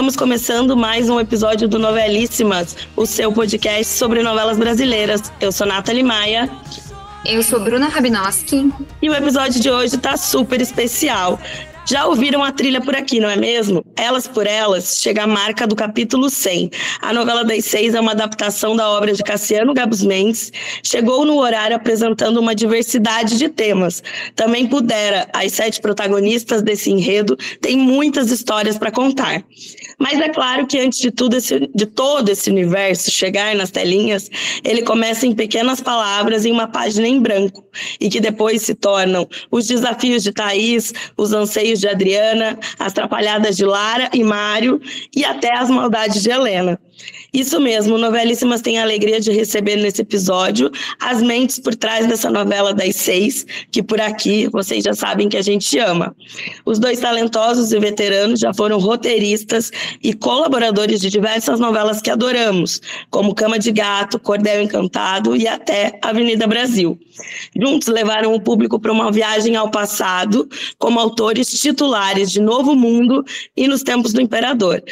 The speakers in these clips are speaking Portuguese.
estamos começando mais um episódio do Novelíssimas, o seu podcast sobre novelas brasileiras. Eu sou Nathalie Maia. Eu sou Bruna Rabinowski. E o episódio de hoje está super especial. Já ouviram a trilha por aqui, não é mesmo? Elas por Elas chega a marca do capítulo 100. A novela das seis é uma adaptação da obra de Cassiano Gabos Mendes. Chegou no horário apresentando uma diversidade de temas. Também pudera, as sete protagonistas desse enredo têm muitas histórias para contar. Mas é claro que antes de tudo esse, de todo esse universo chegar nas telinhas, ele começa em pequenas palavras em uma página em branco e que depois se tornam os desafios de Thaís, os anseios de Adriana, as trapalhadas de Lara e Mário e até as maldades de Helena. Isso mesmo, Novelíssimas tem a alegria de receber nesse episódio as mentes por trás dessa novela das seis, que por aqui vocês já sabem que a gente ama. Os dois talentosos e veteranos já foram roteiristas e colaboradores de diversas novelas que adoramos, como Cama de Gato, Cordel Encantado e até Avenida Brasil. Juntos levaram o público para uma viagem ao passado, como autores titulares de Novo Mundo e Nos Tempos do Imperador.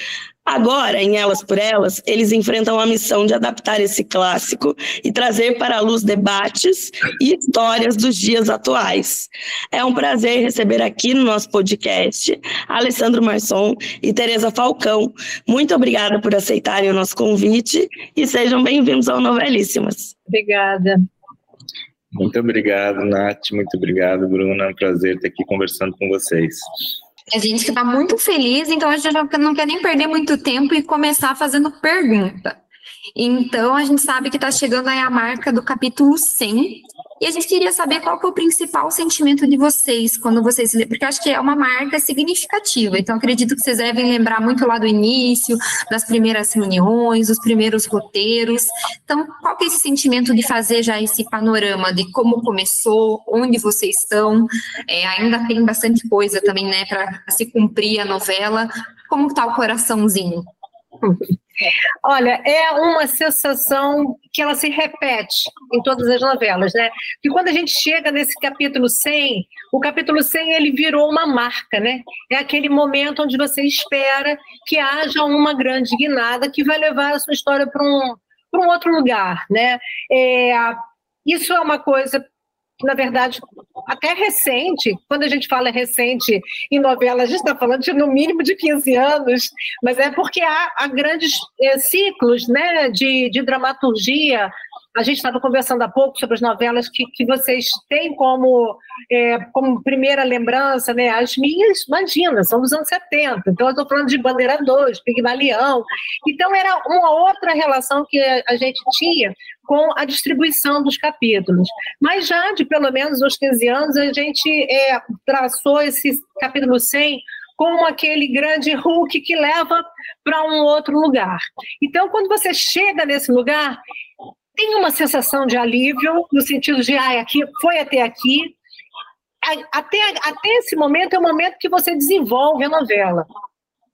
Agora, em Elas por Elas, eles enfrentam a missão de adaptar esse clássico e trazer para a luz debates e histórias dos dias atuais. É um prazer receber aqui no nosso podcast Alessandro Marçom e Tereza Falcão. Muito obrigada por aceitarem o nosso convite e sejam bem-vindos ao Novelíssimas. Obrigada. Muito obrigado, Nath. Muito obrigado, Bruna. É um prazer estar aqui conversando com vocês. A gente que está muito feliz, então a gente não quer nem perder muito tempo e começar fazendo pergunta. Então, a gente sabe que está chegando aí a marca do capítulo 100, e a gente queria saber qual que é o principal sentimento de vocês quando vocês porque acho que é uma marca significativa. Então acredito que vocês devem lembrar muito lá do início, das primeiras reuniões, os primeiros roteiros. Então, qual que é esse sentimento de fazer já esse panorama de como começou, onde vocês estão? É, ainda tem bastante coisa também, né, para se cumprir a novela. Como está o coraçãozinho? Olha, é uma sensação que ela se repete em todas as novelas, né? Que quando a gente chega nesse capítulo 100, o capítulo 100 ele virou uma marca, né? É aquele momento onde você espera que haja uma grande guinada que vai levar a sua história para um, um outro lugar, né? É, isso é uma coisa na verdade, até recente, quando a gente fala recente em novela, a gente está falando de no mínimo de 15 anos, mas é porque há, há grandes é, ciclos né, de, de dramaturgia a gente estava conversando há pouco sobre as novelas que, que vocês têm como, é, como primeira lembrança, né? As minhas, imagina, são dos anos 70. Então, eu estou falando de Bandeira 2, Pigmalião. Então, era uma outra relação que a gente tinha com a distribuição dos capítulos. Mas já de pelo menos uns 15 anos, a gente é, traçou esse capítulo 100 como aquele grande Hulk que leva para um outro lugar. Então, quando você chega nesse lugar, tem uma sensação de alívio, no sentido de, ah, aqui, foi até aqui. Até, até esse momento é o momento que você desenvolve a novela.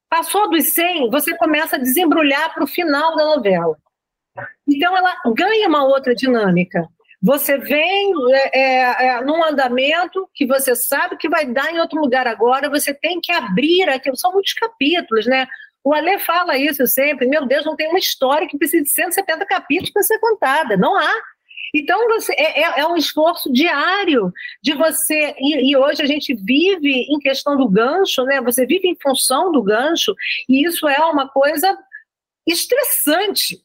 Passou dos 100, você começa a desembrulhar para o final da novela. Então, ela ganha uma outra dinâmica. Você vem é, é, é, num andamento que você sabe que vai dar em outro lugar agora, você tem que abrir aquilo. São muitos capítulos, né? O Alê fala isso sempre, meu Deus, não tem uma história que precise de 170 capítulos para ser contada, não há. Então, você, é, é, é, um esforço diário de você. E, e, hoje a gente vive em questão do gancho, né? Você vive em função do gancho, e isso é uma coisa estressante.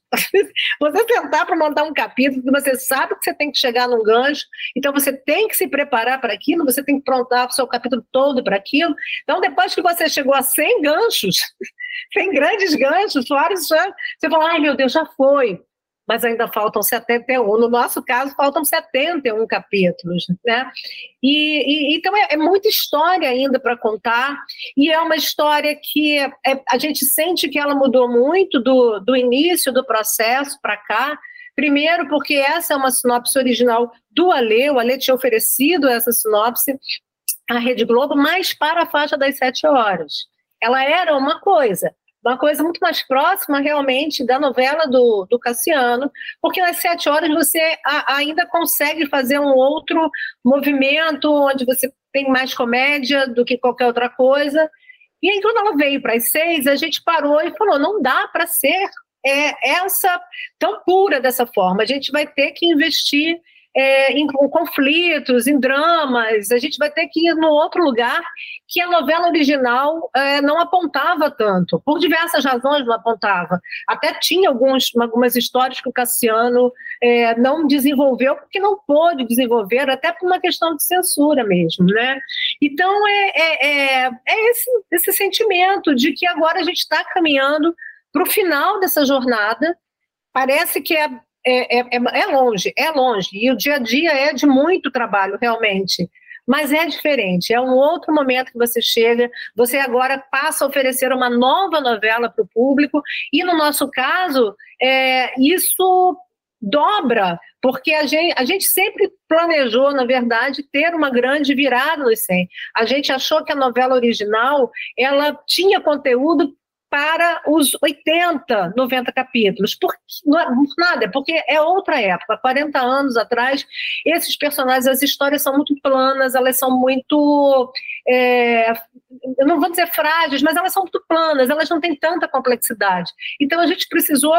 Você tentar para montar um capítulo você sabe que você tem que chegar num gancho, então você tem que se preparar para aquilo, você tem que prontar o seu capítulo todo para aquilo. Então, depois que você chegou a 100 ganchos, 100 grandes ganchos, vários você fala, ai meu Deus, já foi mas ainda faltam 71. No nosso caso, faltam 71 capítulos, né? E, e então é, é, muita história ainda para contar, e é uma história que é, a gente sente que ela mudou muito do, do início do processo para cá. Primeiro, porque essa é uma sinopse original do Ale, o Ale tinha oferecido essa sinopse à Rede Globo, mas para a faixa das sete horas. Ela era uma coisa, uma coisa muito mais próxima realmente da novela do, do Cassiano, porque nas sete horas você a, ainda consegue fazer um outro movimento onde você tem mais comédia do que qualquer outra coisa. E aí, quando ela veio para as seis, a gente parou e falou: não dá para ser é, essa tão pura dessa forma. A gente vai ter que investir é, em, conflitos, em dramas, a gente vai ter que ir no outro lugar que a novela original é, não apontava tanto, por diversas razões não apontava. Até tinha alguns, algumas histórias que o Cassiano é, não desenvolveu, porque não pôde desenvolver, até por uma questão de censura mesmo, né? Então é, é, é, é esse, esse sentimento de que agora a gente está caminhando para o final dessa jornada, parece que é é, é, é, é longe, é longe, e o dia a dia é de muito trabalho, realmente. Mas é diferente, é um outro momento que você chega, você agora passa a oferecer uma nova novela para o público, e no nosso caso, é, isso dobra, porque a gente, a gente sempre planejou, na verdade, ter uma grande virada no 100. A gente achou que a novela original ela tinha conteúdo para os 80, 90 capítulos. Por, não é nada, é porque é outra época. 40 anos atrás, esses personagens, as histórias são muito planas, elas são muito. É, eu não vou dizer frágeis, mas elas são muito planas, elas não têm tanta complexidade. Então a gente precisou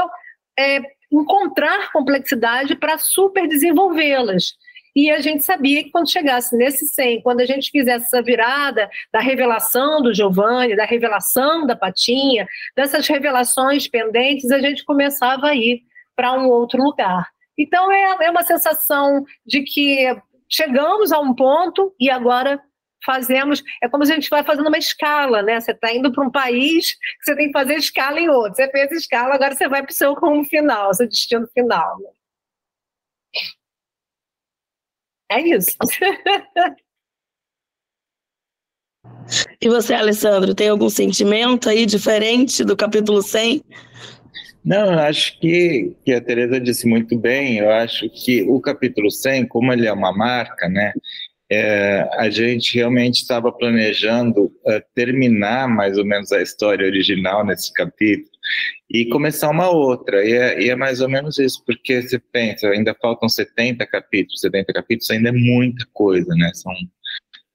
é, encontrar complexidade para super desenvolvê-las. E a gente sabia que quando chegasse nesse 100, quando a gente fizesse essa virada da revelação do Giovanni, da revelação da Patinha, dessas revelações pendentes, a gente começava a ir para um outro lugar. Então é, é uma sensação de que chegamos a um ponto e agora fazemos. É como se a gente vai fazendo uma escala, né? Você está indo para um país, você tem que fazer escala em outro. Você fez escala, agora você vai para o seu rumo final, seu destino final. Né? É isso. E você, Alessandro, tem algum sentimento aí diferente do capítulo 100? Não, eu acho que, que a Teresa disse muito bem. Eu acho que o capítulo 100, como ele é uma marca, né? É, a gente realmente estava planejando é, terminar mais ou menos a história original nesse capítulo e começar uma outra. E é, e é, mais ou menos isso, porque você pensa, ainda faltam 70 capítulos, 70 capítulos ainda é muita coisa, né? São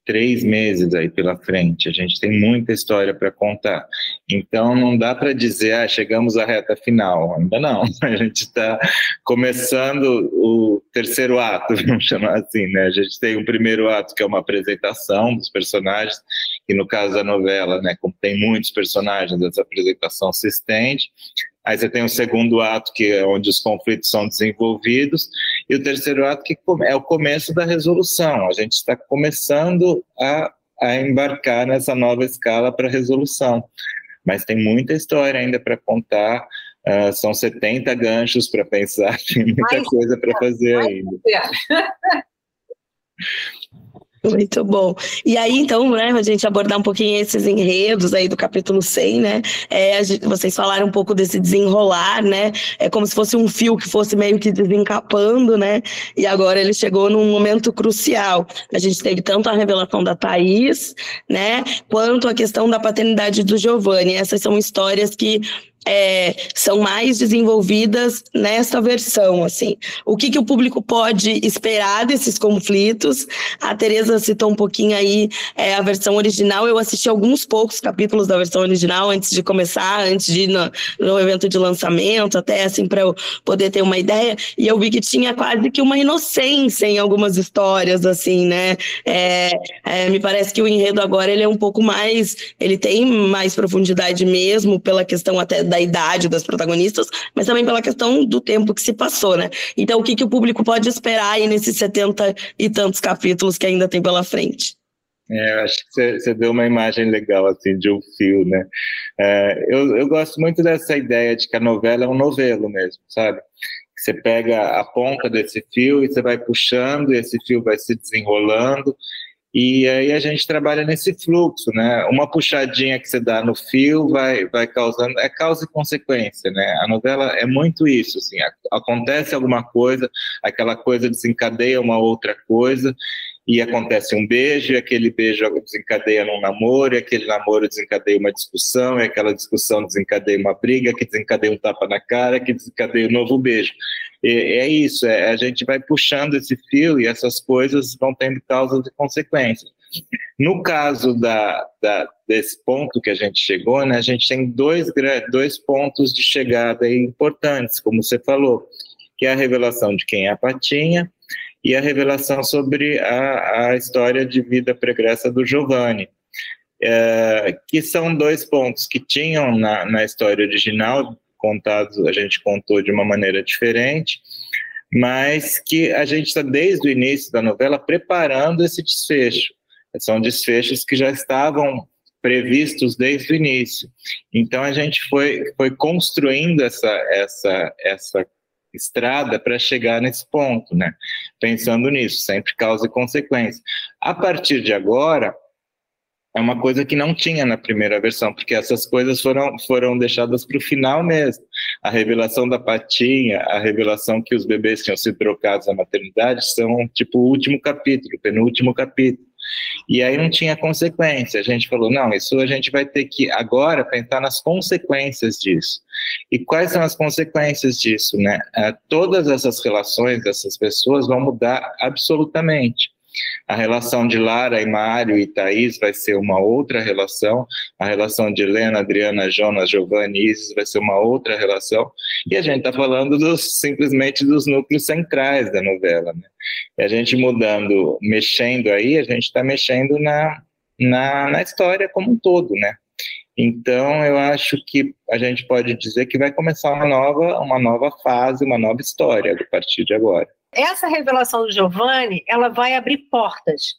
três meses aí pela frente. A gente tem muita história para contar. Então não dá para dizer, ah, chegamos à reta final. Ainda não. A gente está começando o terceiro ato, vamos chamar assim, né? A gente tem um primeiro ato que é uma apresentação dos personagens, que no caso da novela, né, como tem muitos personagens, essa apresentação se estende. Aí você tem o segundo ato, que é onde os conflitos são desenvolvidos, e o terceiro ato, que é o começo da resolução. A gente está começando a, a embarcar nessa nova escala para resolução. Mas tem muita história ainda para contar, uh, são 70 ganchos para pensar, tem muita mais coisa para fazer ainda. Muito bom. E aí, então, né, a gente abordar um pouquinho esses enredos aí do capítulo 100, né? É, gente, vocês falaram um pouco desse desenrolar, né? É como se fosse um fio que fosse meio que desencapando, né? E agora ele chegou num momento crucial. A gente teve tanto a revelação da Thaís, né? Quanto a questão da paternidade do Giovanni. Essas são histórias que é, são mais desenvolvidas nessa versão, assim. O que, que o público pode esperar desses conflitos? A Tereza citou um pouquinho aí é, a versão original. Eu assisti alguns poucos capítulos da versão original antes de começar, antes de ir no, no evento de lançamento, até assim para eu poder ter uma ideia. E eu vi que tinha quase que uma inocência em algumas histórias, assim, né? É, é, me parece que o enredo agora ele é um pouco mais, ele tem mais profundidade mesmo pela questão até da da idade das protagonistas, mas também pela questão do tempo que se passou, né? Então, o que, que o público pode esperar aí nesses 70 e tantos capítulos que ainda tem pela frente? É, eu acho que você deu uma imagem legal, assim, de um fio, né? É, eu, eu gosto muito dessa ideia de que a novela é um novelo mesmo, sabe? Você pega a ponta desse fio e você vai puxando, e esse fio vai se desenrolando, e aí a gente trabalha nesse fluxo, né? Uma puxadinha que você dá no fio vai, vai causando, é causa e consequência, né? A novela é muito isso, assim, acontece alguma coisa, aquela coisa desencadeia uma outra coisa, e acontece um beijo, e aquele beijo desencadeia num namoro, e aquele namoro desencadeia uma discussão, e aquela discussão desencadeia uma briga, que desencadeia um tapa na cara, que desencadeia um novo beijo é isso, é, a gente vai puxando esse fio e essas coisas vão tendo causas e consequências. No caso da, da, desse ponto que a gente chegou, né, a gente tem dois, dois pontos de chegada importantes, como você falou, que é a revelação de quem é a Patinha e a revelação sobre a, a história de vida pregressa do Giovanni, é, que são dois pontos que tinham na, na história original, contados, a gente contou de uma maneira diferente, mas que a gente está desde o início da novela preparando esse desfecho. São desfechos que já estavam previstos desde o início. Então a gente foi, foi construindo essa, essa, essa estrada para chegar nesse ponto, né? Pensando nisso, sempre causa e consequência. A partir de agora, é uma coisa que não tinha na primeira versão, porque essas coisas foram, foram deixadas para o final mesmo. A revelação da patinha, a revelação que os bebês tinham sido trocados na maternidade, são tipo o último capítulo, penúltimo capítulo. E aí não tinha consequência. A gente falou, não, isso a gente vai ter que agora pensar nas consequências disso. E quais são as consequências disso, né? É, todas essas relações dessas pessoas vão mudar absolutamente. A relação de Lara e Mário e Thaís vai ser uma outra relação. A relação de Helena, Adriana, Jonas, Giovanni e Isis vai ser uma outra relação. E a gente está falando dos, simplesmente dos núcleos centrais da novela. Né? E a gente mudando, mexendo aí, a gente está mexendo na, na, na história como um todo, né? Então, eu acho que a gente pode dizer que vai começar uma nova, uma nova fase, uma nova história a partir de agora essa revelação do Giovanni, ela vai abrir portas.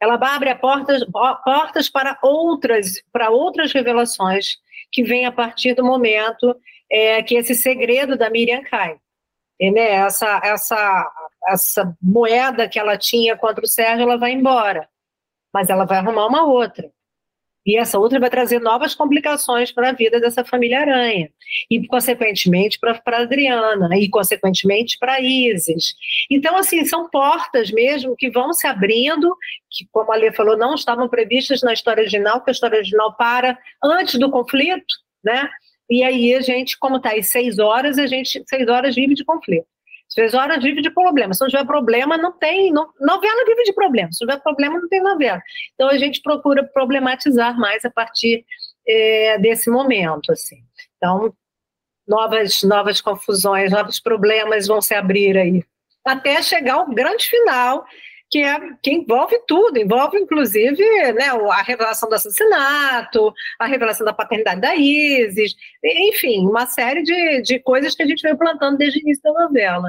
Ela abrir portas, portas para outras, para outras revelações que vêm a partir do momento é, que esse segredo da Miriam cai. E, né, essa, essa, essa moeda que ela tinha contra o Sérgio, ela vai embora. Mas ela vai arrumar uma outra. E essa outra vai trazer novas complicações para a vida dessa família Aranha. E, consequentemente, para Adriana. E, consequentemente, para Isis. Então, assim, são portas mesmo que vão se abrindo, que, como a Lê falou, não estavam previstas na história original, porque a história original para antes do conflito, né? E aí a gente, como está aí seis horas, a gente, seis horas vive de conflito. Horas vive de problema. Se não tiver problema, não tem. Não, novela vive de problema. Se tiver problema, não tem novela. Então a gente procura problematizar mais a partir é, desse momento. Assim. Então, novas, novas confusões, novos problemas vão se abrir aí. Até chegar ao grande final, que, é, que envolve tudo, envolve inclusive né, a revelação do assassinato, a revelação da paternidade da Isis, enfim, uma série de, de coisas que a gente vem plantando desde o início da novela.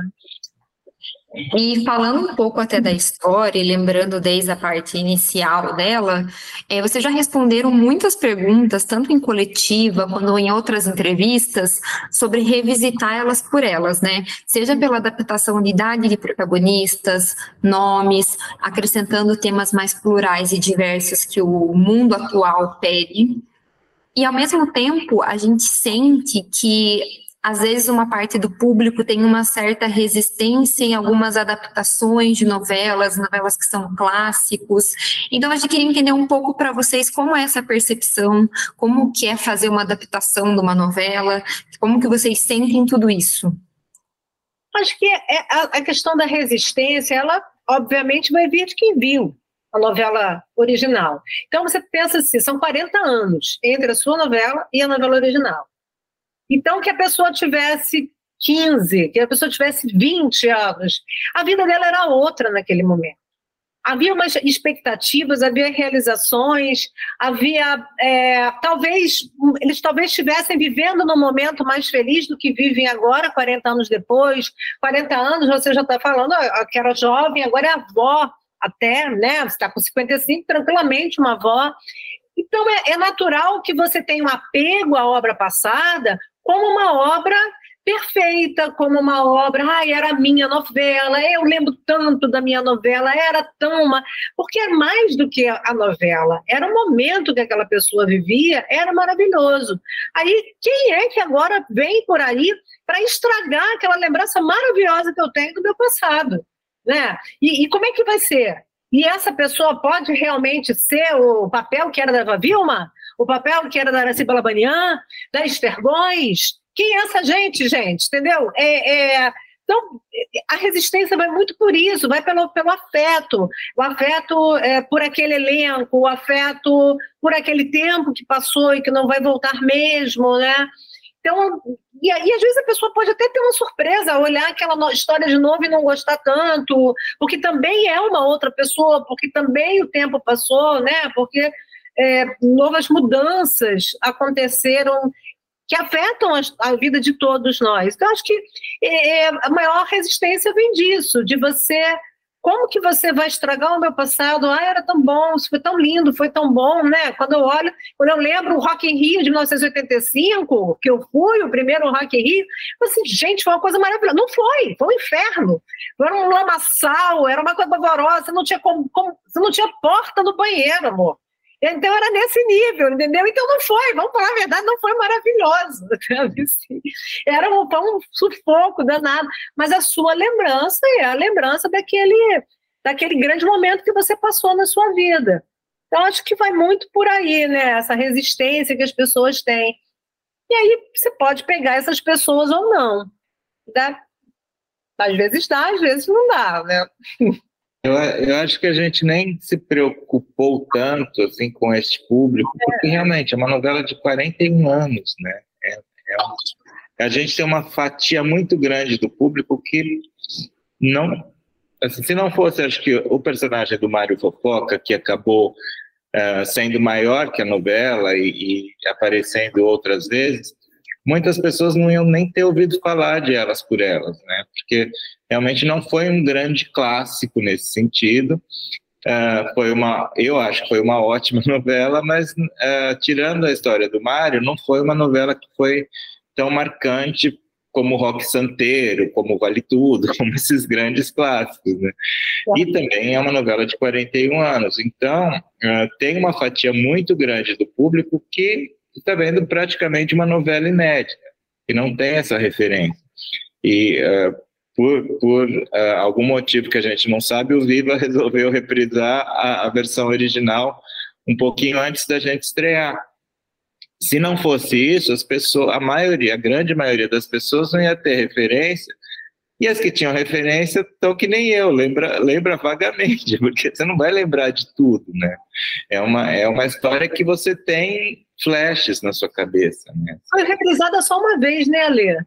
E falando um pouco até da história, lembrando desde a parte inicial dela, é, vocês já responderam muitas perguntas, tanto em coletiva quanto em outras entrevistas, sobre revisitar elas por elas, né? Seja pela adaptação de idade de protagonistas, nomes, acrescentando temas mais plurais e diversos que o mundo atual pede. E ao mesmo tempo, a gente sente que às vezes uma parte do público tem uma certa resistência em algumas adaptações de novelas, novelas que são clássicos. Então a gente queria entender um pouco para vocês como é essa percepção, como que é fazer uma adaptação de uma novela, como que vocês sentem tudo isso. Acho que é a questão da resistência, ela obviamente vai vir de quem viu a novela original. Então você pensa assim, são 40 anos entre a sua novela e a novela original. Então, que a pessoa tivesse 15, que a pessoa tivesse 20 anos, a vida dela era outra naquele momento. Havia umas expectativas, havia realizações, havia é, talvez eles talvez estivessem vivendo num momento mais feliz do que vivem agora, 40 anos depois. 40 anos você já está falando que era jovem, agora é avó até, né? Você está com 55, tranquilamente uma avó. Então é, é natural que você tenha um apego à obra passada, como uma obra perfeita, como uma obra, ai, era minha novela, eu lembro tanto da minha novela, era tão uma... Porque é mais do que a novela, era o momento que aquela pessoa vivia, era maravilhoso. Aí, quem é que agora vem por aí para estragar aquela lembrança maravilhosa que eu tenho do meu passado? Né? E, e como é que vai ser? E essa pessoa pode realmente ser o papel que era da Vilma? O papel que era da Araci Balabanian, da Esther Quem é essa gente, gente? Entendeu? É, é... Então, a resistência vai muito por isso, vai pelo, pelo afeto, o afeto é, por aquele elenco, o afeto por aquele tempo que passou e que não vai voltar mesmo, né? Então, e, e às vezes a pessoa pode até ter uma surpresa, olhar aquela história de novo e não gostar tanto, porque também é uma outra pessoa, porque também o tempo passou, né? Porque é, novas mudanças aconteceram que afetam a, a, vida de todos nós. Então, acho que é, é, a maior resistência vem disso, de você. Como que você vai estragar o meu passado? Ah, era tão bom, isso foi tão lindo, foi tão bom, né? Quando eu olho, quando eu lembro o Rock in Rio de 1985, que eu fui, o primeiro Rock in Rio, assim, gente, foi uma coisa maravilhosa. Não foi, foi um inferno. Era um lamaçal, era uma coisa pavorosa, não tinha como, como, você não tinha porta no banheiro, amor. Então era nesse nível, entendeu? Então não foi, vamos falar a verdade, não foi maravilhoso. Era um, um sufoco danado, mas a sua lembrança é a lembrança daquele, daquele grande momento que você passou na sua vida. Então acho que vai muito por aí, né? Essa resistência que as pessoas têm. E aí você pode pegar essas pessoas ou não. Dá? Às vezes dá, às vezes não dá, né? Eu, eu, acho que a gente nem se preocupou tanto assim com este público, porque realmente é uma novela de 41 anos, né? É, é um, a gente tem uma fatia muito grande do público que não. Assim, se não fosse, acho que o personagem do Mário Fofoca, que acabou uh, sendo maior que a novela e, e aparecendo outras vezes, muitas pessoas não iam nem ter ouvido falar de Elas por Elas, né? Porque realmente não foi um grande clássico nesse sentido. Uh, foi uma, eu acho que foi uma ótima novela, mas uh, tirando a história do Mário, não foi uma novela que foi tão marcante como Rock Santeiro, como Vale Tudo, como esses grandes clássicos, né? E também é uma novela de 41 anos, então uh, tem uma fatia muito grande do público que está vendo praticamente uma novela inédita, que não tem essa referência. E uh, por, por uh, algum motivo que a gente não sabe, o Viva resolveu reprisar a, a, versão original um pouquinho antes da gente estrear. Se não fosse isso, as pessoas, a maioria, a grande maioria das pessoas não ia ter referência, e as que tinham referência estão que nem eu, lembra, lembra vagamente, porque você não vai lembrar de tudo, né? É uma, é uma história que você tem flashes na sua cabeça, né? Foi reprisada só uma vez, né, Alê?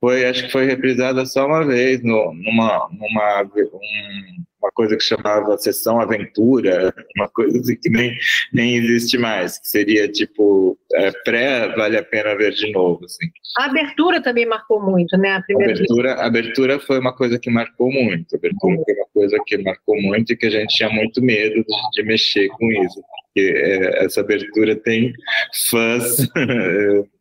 foi, acho que foi reprisada só uma vez, no, numa, numa um, uma coisa que chamava Sessão Aventura, uma coisa que nem, nem existe mais, que seria tipo é, pré Vale a Pena Ver de Novo. Assim. A abertura também marcou muito, né? A primeira abertura, abertura foi uma coisa que marcou muito, a abertura foi uma coisa que marcou muito e que a gente tinha muito medo de, de mexer com isso, porque é, essa abertura tem fãs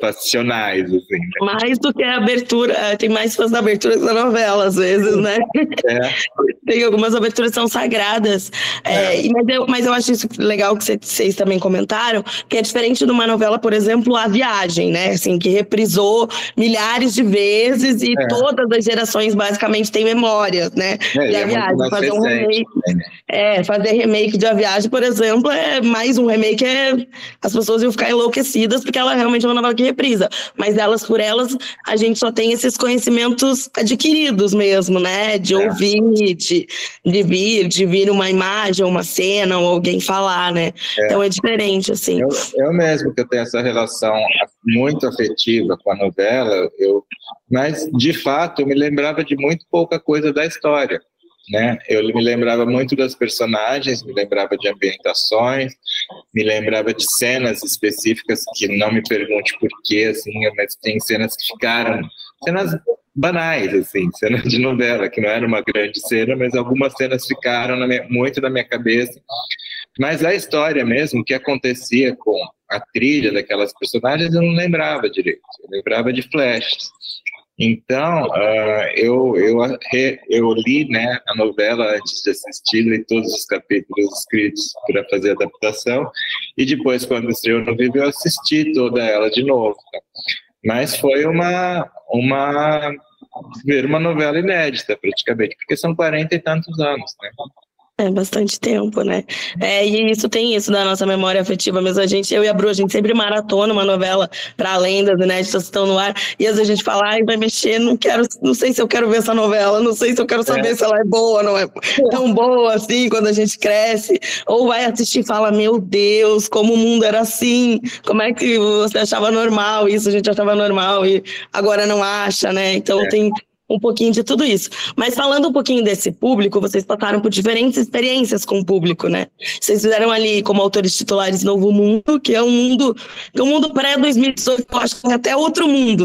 passionais, assim. Né? Mais do que a abertura, é, tem mais fãs da abertura da novela, às vezes, né? É. tem algumas aberturas que são sagradas. É. É, mas, eu, mas eu acho isso legal que vocês também comentaram, que é diferente de uma novela, por exemplo, A Viagem, né? Assim, que reprisou milhares de vezes e é. todas as gerações basicamente têm memórias, né? É, e A Viagem, fazer um remake. Né? É, fazer remake de A Viagem, por exemplo, é mais um remake, é, as pessoas iam ficar enlouquecidas porque ela realmente de uma novela que reprisa, mas elas por elas a gente só tem esses conhecimentos adquiridos mesmo, né? De é. ouvir, de, de vir, de vir uma imagem, uma cena, ou alguém falar, né? É. Então é diferente, assim. Eu, eu mesmo que eu tenho essa relação muito afetiva com a novela, eu, mas de fato eu me lembrava de muito pouca coisa da história né? Eu me lembrava muito das personagens, me lembrava de ambientações, me lembrava de cenas específicas que não me pergunte por quê, assim, mas tem cenas que ficaram cenas banais, assim, cenas de novela que não era uma grande cena, mas algumas cenas ficaram na minha, muito na minha cabeça. Mas a história mesmo, o que acontecia com a trilha daquelas personagens, eu não lembrava direito. Eu lembrava de flashes. Então, uh, eu, eu, eu li né, a novela antes de assistir, li todos os capítulos escritos para fazer a adaptação, e depois, quando estreou no Vivo, eu assisti toda ela de novo. Tá? Mas foi uma, uma, ver uma novela inédita, praticamente, porque são quarenta e tantos anos, né? É bastante tempo, né? É, e isso tem isso da nossa memória afetiva mesmo. A gente, eu e a Bru, a gente sempre maratona uma novela para além das inéditas que estão no ar. E às vezes a gente fala, ai, vai mexer, não quero, não sei se eu quero ver essa novela, não sei se eu quero saber é. se ela é boa, não é tão boa assim quando a gente cresce. Ou vai assistir e fala, meu Deus, como o mundo era assim, como é que você achava normal isso, a gente achava normal e agora não acha, né? Então é. tem um pouquinho de tudo isso. Mas falando um pouquinho desse público, vocês passaram por diferentes experiências com o público, né? Vocês fizeram ali como autores titulares Novo Mundo, que é um mundo, é um mundo pré-2018, eu acho que é até outro mundo,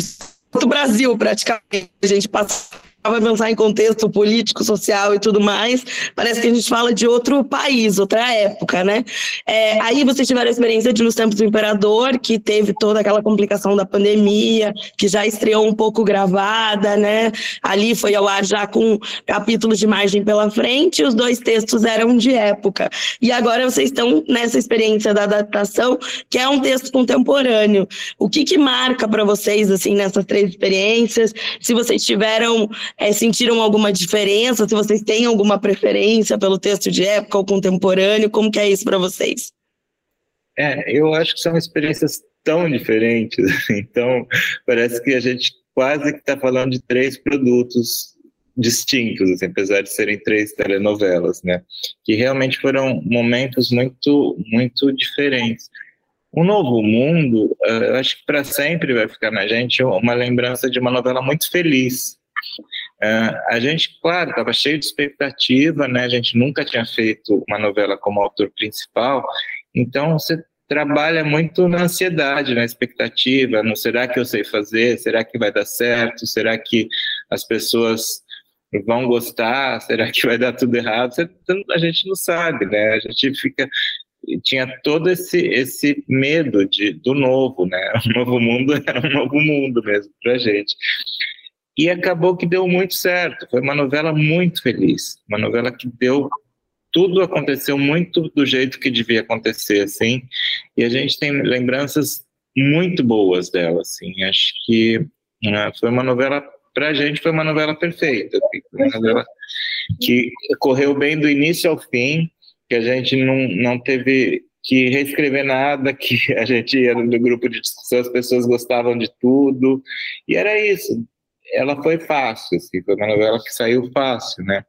outro Brasil praticamente. A gente passa vai pensar em contexto político, social e tudo mais, parece que a gente fala de outro país, outra época, né? É, aí vocês tiveram a experiência de Nos Tempos do Imperador, que teve toda aquela complicação da pandemia, que já estreou um pouco gravada, né? Ali foi ao ar já com capítulos de margem pela frente, os dois textos eram de época. E agora vocês estão nessa experiência da adaptação, que é um texto contemporâneo. O que que marca para vocês, assim, nessas três experiências? Se vocês tiveram é, sentiram alguma diferença? Se vocês têm alguma preferência pelo texto de época ou contemporâneo, como que é isso para vocês? É, eu acho que são experiências tão diferentes, então parece que a gente quase que está falando de três produtos distintos, assim, apesar de serem três telenovelas, né? Que realmente foram momentos muito, muito diferentes. O Novo Mundo, eu acho que para sempre vai ficar na gente uma lembrança de uma novela muito feliz, Uh, a gente, claro, estava cheio de expectativa, né? A gente nunca tinha feito uma novela como autor principal, então você trabalha muito na ansiedade, na expectativa, no será que eu sei fazer, será que vai dar certo, será que as pessoas vão gostar, será que vai dar tudo errado? A gente não sabe, né? A gente fica tinha todo esse esse medo de do novo, né? O novo mundo era um novo mundo mesmo para gente. E acabou que deu muito certo. Foi uma novela muito feliz, uma novela que deu tudo aconteceu muito do jeito que devia acontecer, assim. E a gente tem lembranças muito boas dela, assim. Acho que né, foi uma novela para a gente foi uma novela perfeita, assim. uma novela que correu bem do início ao fim, que a gente não, não teve que reescrever nada, que a gente era no grupo de discussão, as pessoas gostavam de tudo, e era isso ela foi fácil, assim, foi uma novela que saiu fácil, né?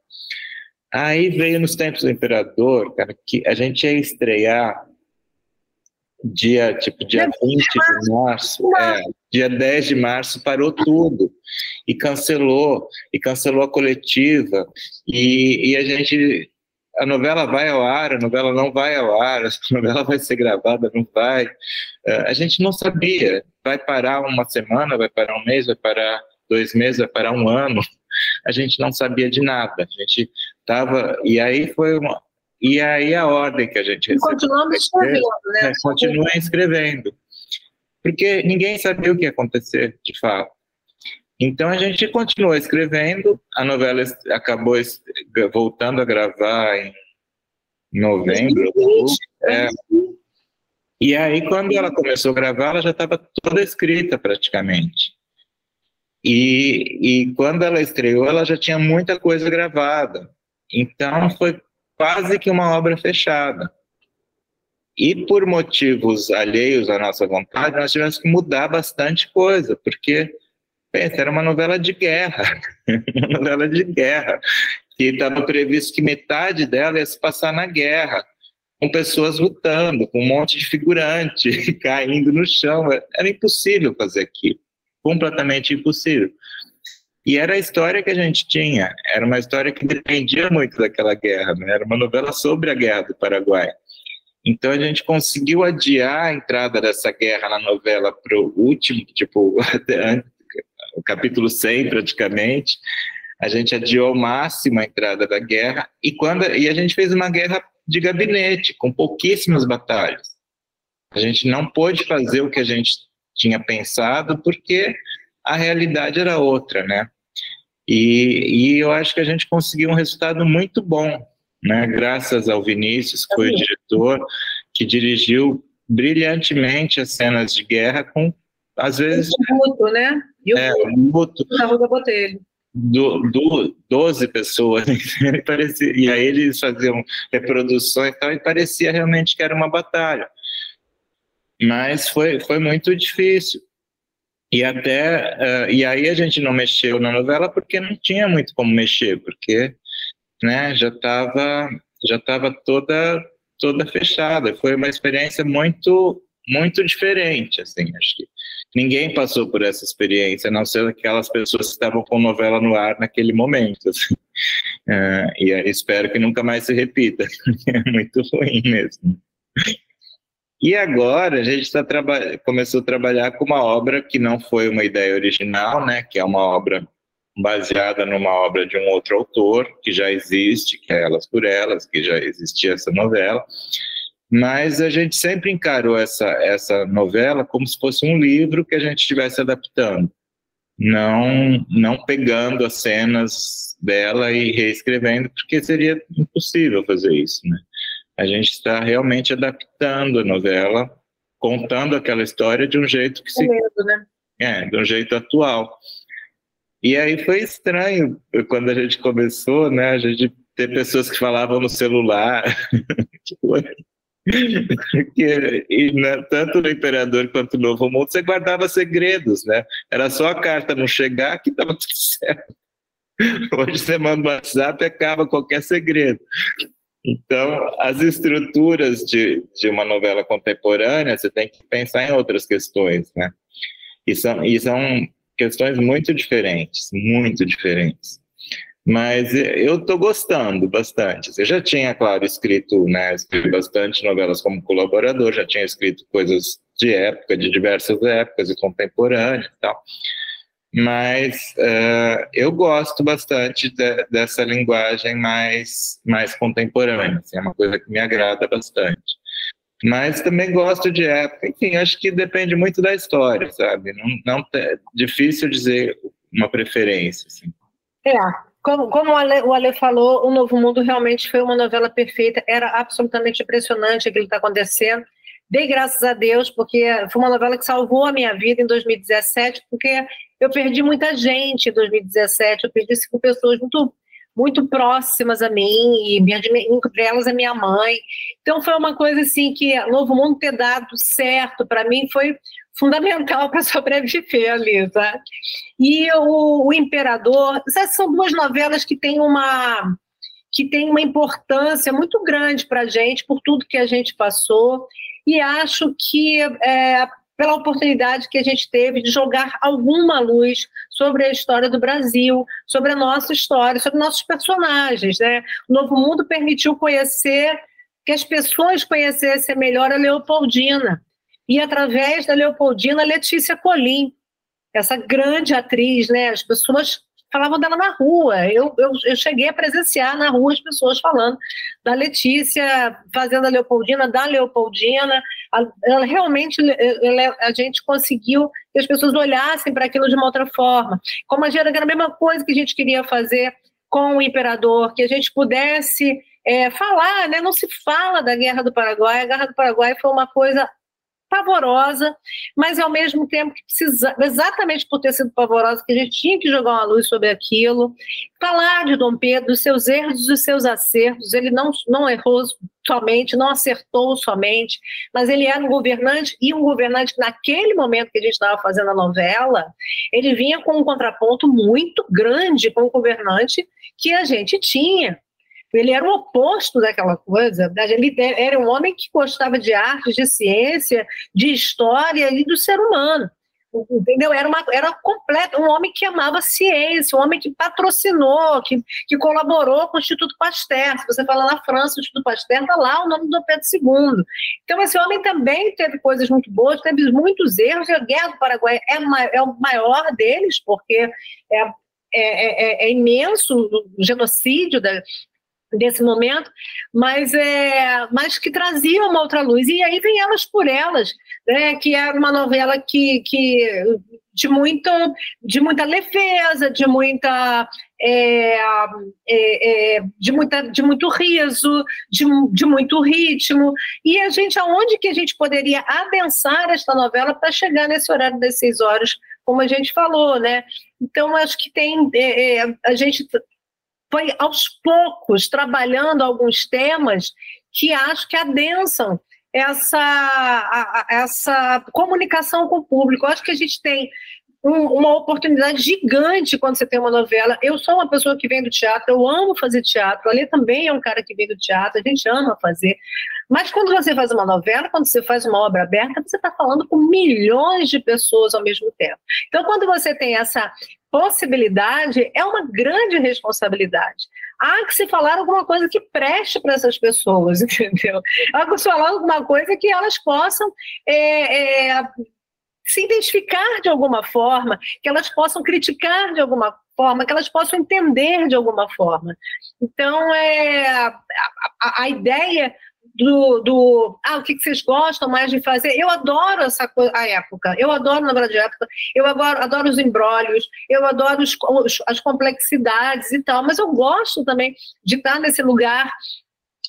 Aí veio nos tempos do Imperador, cara, que a gente ia estrear dia, tipo, dia 20 de março, é, dia 10 de março parou tudo e cancelou, e cancelou a coletiva, e, e a gente a novela vai ao ar, a novela não vai ao ar, a novela vai ser gravada, não vai. Uh, a gente não sabia. Vai parar uma semana, vai parar um mês, vai parar dois meses, vai parar um ano, a gente não sabia de nada. A gente estava. E aí foi uma. E aí a ordem que a gente recebeu. Continuamos escrevendo, né? É, continua escrevendo. Porque ninguém sabia o que ia acontecer, de fato. Então a gente continuou escrevendo, a novela acabou voltando a gravar em novembro. É. E aí, quando ela começou a gravar, ela já estava toda escrita praticamente. E, e quando ela estreou, ela já tinha muita coisa gravada. Então foi quase que uma obra fechada. E por motivos alheios à nossa vontade, nós tivemos que mudar bastante coisa, porque pensa, era uma novela de guerra, uma novela de guerra, que estava previsto que metade dela ia se passar na guerra, com pessoas lutando, com um monte de figurante caindo no chão. Era impossível fazer aquilo completamente impossível. E era a história que a gente tinha, era uma história que dependia muito daquela guerra, né? era uma novela sobre a guerra do Paraguai. Então a gente conseguiu adiar a entrada dessa guerra na novela para o último, tipo, o capítulo 100 praticamente. A gente adiou ao máximo a entrada da guerra e quando e a gente fez uma guerra de gabinete com pouquíssimas batalhas. A gente não pôde fazer o que a gente tinha pensado, porque a realidade era outra, né? E, e eu acho que a gente conseguiu um resultado muito bom, né? Graças ao Vinícius, que foi o diretor, que dirigiu brilhantemente as cenas de guerra com às vezes o luto, né? E o é, luto. Na Rua Botelho. do, do 12 pessoas, parecia, e aí eles faziam reproduções e tal, e parecia realmente que era uma batalha. Mas foi, foi muito difícil. E até uh, e aí a gente não mexeu na novela porque não tinha muito como mexer, porque né, já estava já tava toda toda fechada. Foi uma experiência muito muito diferente, assim, acho que ninguém passou por essa experiência, a não ser aquelas pessoas que estavam com novela no ar naquele momento. Assim. Uh, e espero que nunca mais se repita, é muito ruim mesmo. E agora a gente tá começou a trabalhar com uma obra que não foi uma ideia original, né? Que é uma obra baseada numa obra de um outro autor que já existe, que é Elas por Elas, que já existia essa novela. Mas a gente sempre encarou essa, essa novela como se fosse um livro que a gente estivesse adaptando, não, não pegando as cenas dela e reescrevendo, porque seria impossível fazer isso, né? A gente está realmente adaptando a novela, contando aquela história de um jeito que se... Medo, né? É, de um jeito atual. E aí foi estranho quando a gente começou, né? A gente ter pessoas que falavam no celular. e, né, tanto no Imperador quanto no Novo Mundo você guardava segredos, né? Era só a carta não chegar que estava tudo certo. Hoje você manda um WhatsApp e acaba qualquer segredo. Então, as estruturas de, de uma novela contemporânea, você tem que pensar em outras questões, né? E são, e são questões muito diferentes, muito diferentes. Mas eu estou gostando bastante. Eu já tinha, claro, escrito, né, escrito bastante novelas como colaborador, já tinha escrito coisas de época, de diversas épocas e contemporâneas e tal. Mas uh, eu gosto bastante de, dessa linguagem mais, mais contemporânea, assim, é uma coisa que me agrada bastante. Mas também gosto de época, enfim, acho que depende muito da história, sabe? Não, não é difícil dizer uma preferência. Assim. É, como, como o, Ale, o Ale falou, O Novo Mundo realmente foi uma novela perfeita, era absolutamente impressionante o que está acontecendo. Dei graças a Deus, porque foi uma novela que salvou a minha vida em 2017, porque eu perdi muita gente em 2017, eu perdi cinco pessoas muito muito próximas a mim, e entre elas a minha mãe. Então foi uma coisa assim que Novo Mundo ter dado certo para mim foi fundamental para sobreviver ali, tá? E o, o Imperador, essas são duas novelas que têm uma que tem uma importância muito grande para a gente por tudo que a gente passou e acho que é, pela oportunidade que a gente teve de jogar alguma luz sobre a história do Brasil, sobre a nossa história, sobre nossos personagens, né? O Novo Mundo permitiu conhecer que as pessoas conhecessem melhor a Leopoldina, e através da Leopoldina, Letícia Colim, essa grande atriz, né? As pessoas falavam dela na rua. Eu, eu, eu, cheguei a presenciar na rua as pessoas falando da Letícia, fazendo a Leopoldina, da Leopoldina. A, ela realmente, ela, a gente conseguiu que as pessoas olhassem para aquilo de uma outra forma. Como a gente era a mesma coisa que a gente queria fazer com o imperador, que a gente pudesse é, falar, né? Não se fala da Guerra do Paraguai. A Guerra do Paraguai foi uma coisa pavorosa, mas ao mesmo tempo que precisa, exatamente por ter sido pavorosa, que a gente tinha que jogar uma luz sobre aquilo, falar de Dom Pedro, dos seus erros dos seus acertos. Ele não, não errou somente, não acertou somente, mas ele era um governante e um governante que naquele momento que a gente estava fazendo a novela, ele vinha com um contraponto muito grande com o governante que a gente tinha. Ele era o oposto daquela coisa. Ele era um homem que gostava de arte, de ciência, de história e do ser humano. Entendeu? Era, uma, era completo, um homem que amava ciência, um homem que patrocinou, que, que colaborou com o Instituto Pasteur. Se você fala na França, o Instituto Pasteur está lá o nome do Pedro II. Então, esse homem também teve coisas muito boas, teve muitos erros, a Guerra do Paraguai é, é o maior deles, porque é, é, é, é, imenso o genocídio da, desse momento, mas é, mas que trazia uma outra luz. E aí vem elas por elas, né, que era uma novela que, que de muito de muita leveza, de muita é, é, é, de muita de muito riso, de, de muito ritmo. E a gente aonde que a gente poderia adensar esta novela para chegar nesse horário das seis horas, como a gente falou, né? Então, acho que tem. É, é, a gente foi aos poucos trabalhando alguns temas que acho que adensam essa, a, essa comunicação com o público. Eu acho que a gente tem um, uma oportunidade gigante quando você tem uma novela. Eu sou uma pessoa que vem do teatro, eu amo fazer teatro. Ali também é um cara que vem do teatro, a gente ama fazer. Mas quando você faz uma novela, quando você faz uma obra aberta, você está falando com milhões de pessoas ao mesmo tempo. Então, quando você tem essa possibilidade, é uma grande responsabilidade. Há que se falar alguma coisa que preste para essas pessoas, entendeu? Há que se falar alguma coisa que elas possam é, é, se identificar de alguma forma, que elas possam criticar de alguma forma, que elas possam entender de alguma forma. Então, é, a, a, a ideia do, do ah, o que, vocês gostam mais de fazer. Eu adoro essa coisa, a época, eu adoro novela de época, eu adoro, adoro os embrólios, eu adoro os, os, as complexidades e tal, mas eu gosto também de estar nesse lugar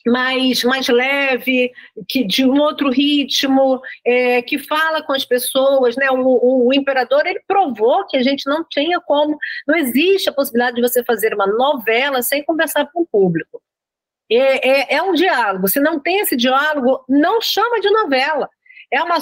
mais, mais leve, que de um outro ritmo, é, que fala com as pessoas, né? O, o, imperador ele provou que a gente não tinha como, não existe a possibilidade de você fazer uma novela sem conversar com o público. É, é, é um diálogo. Se não tem esse diálogo, não chama de novela. É uma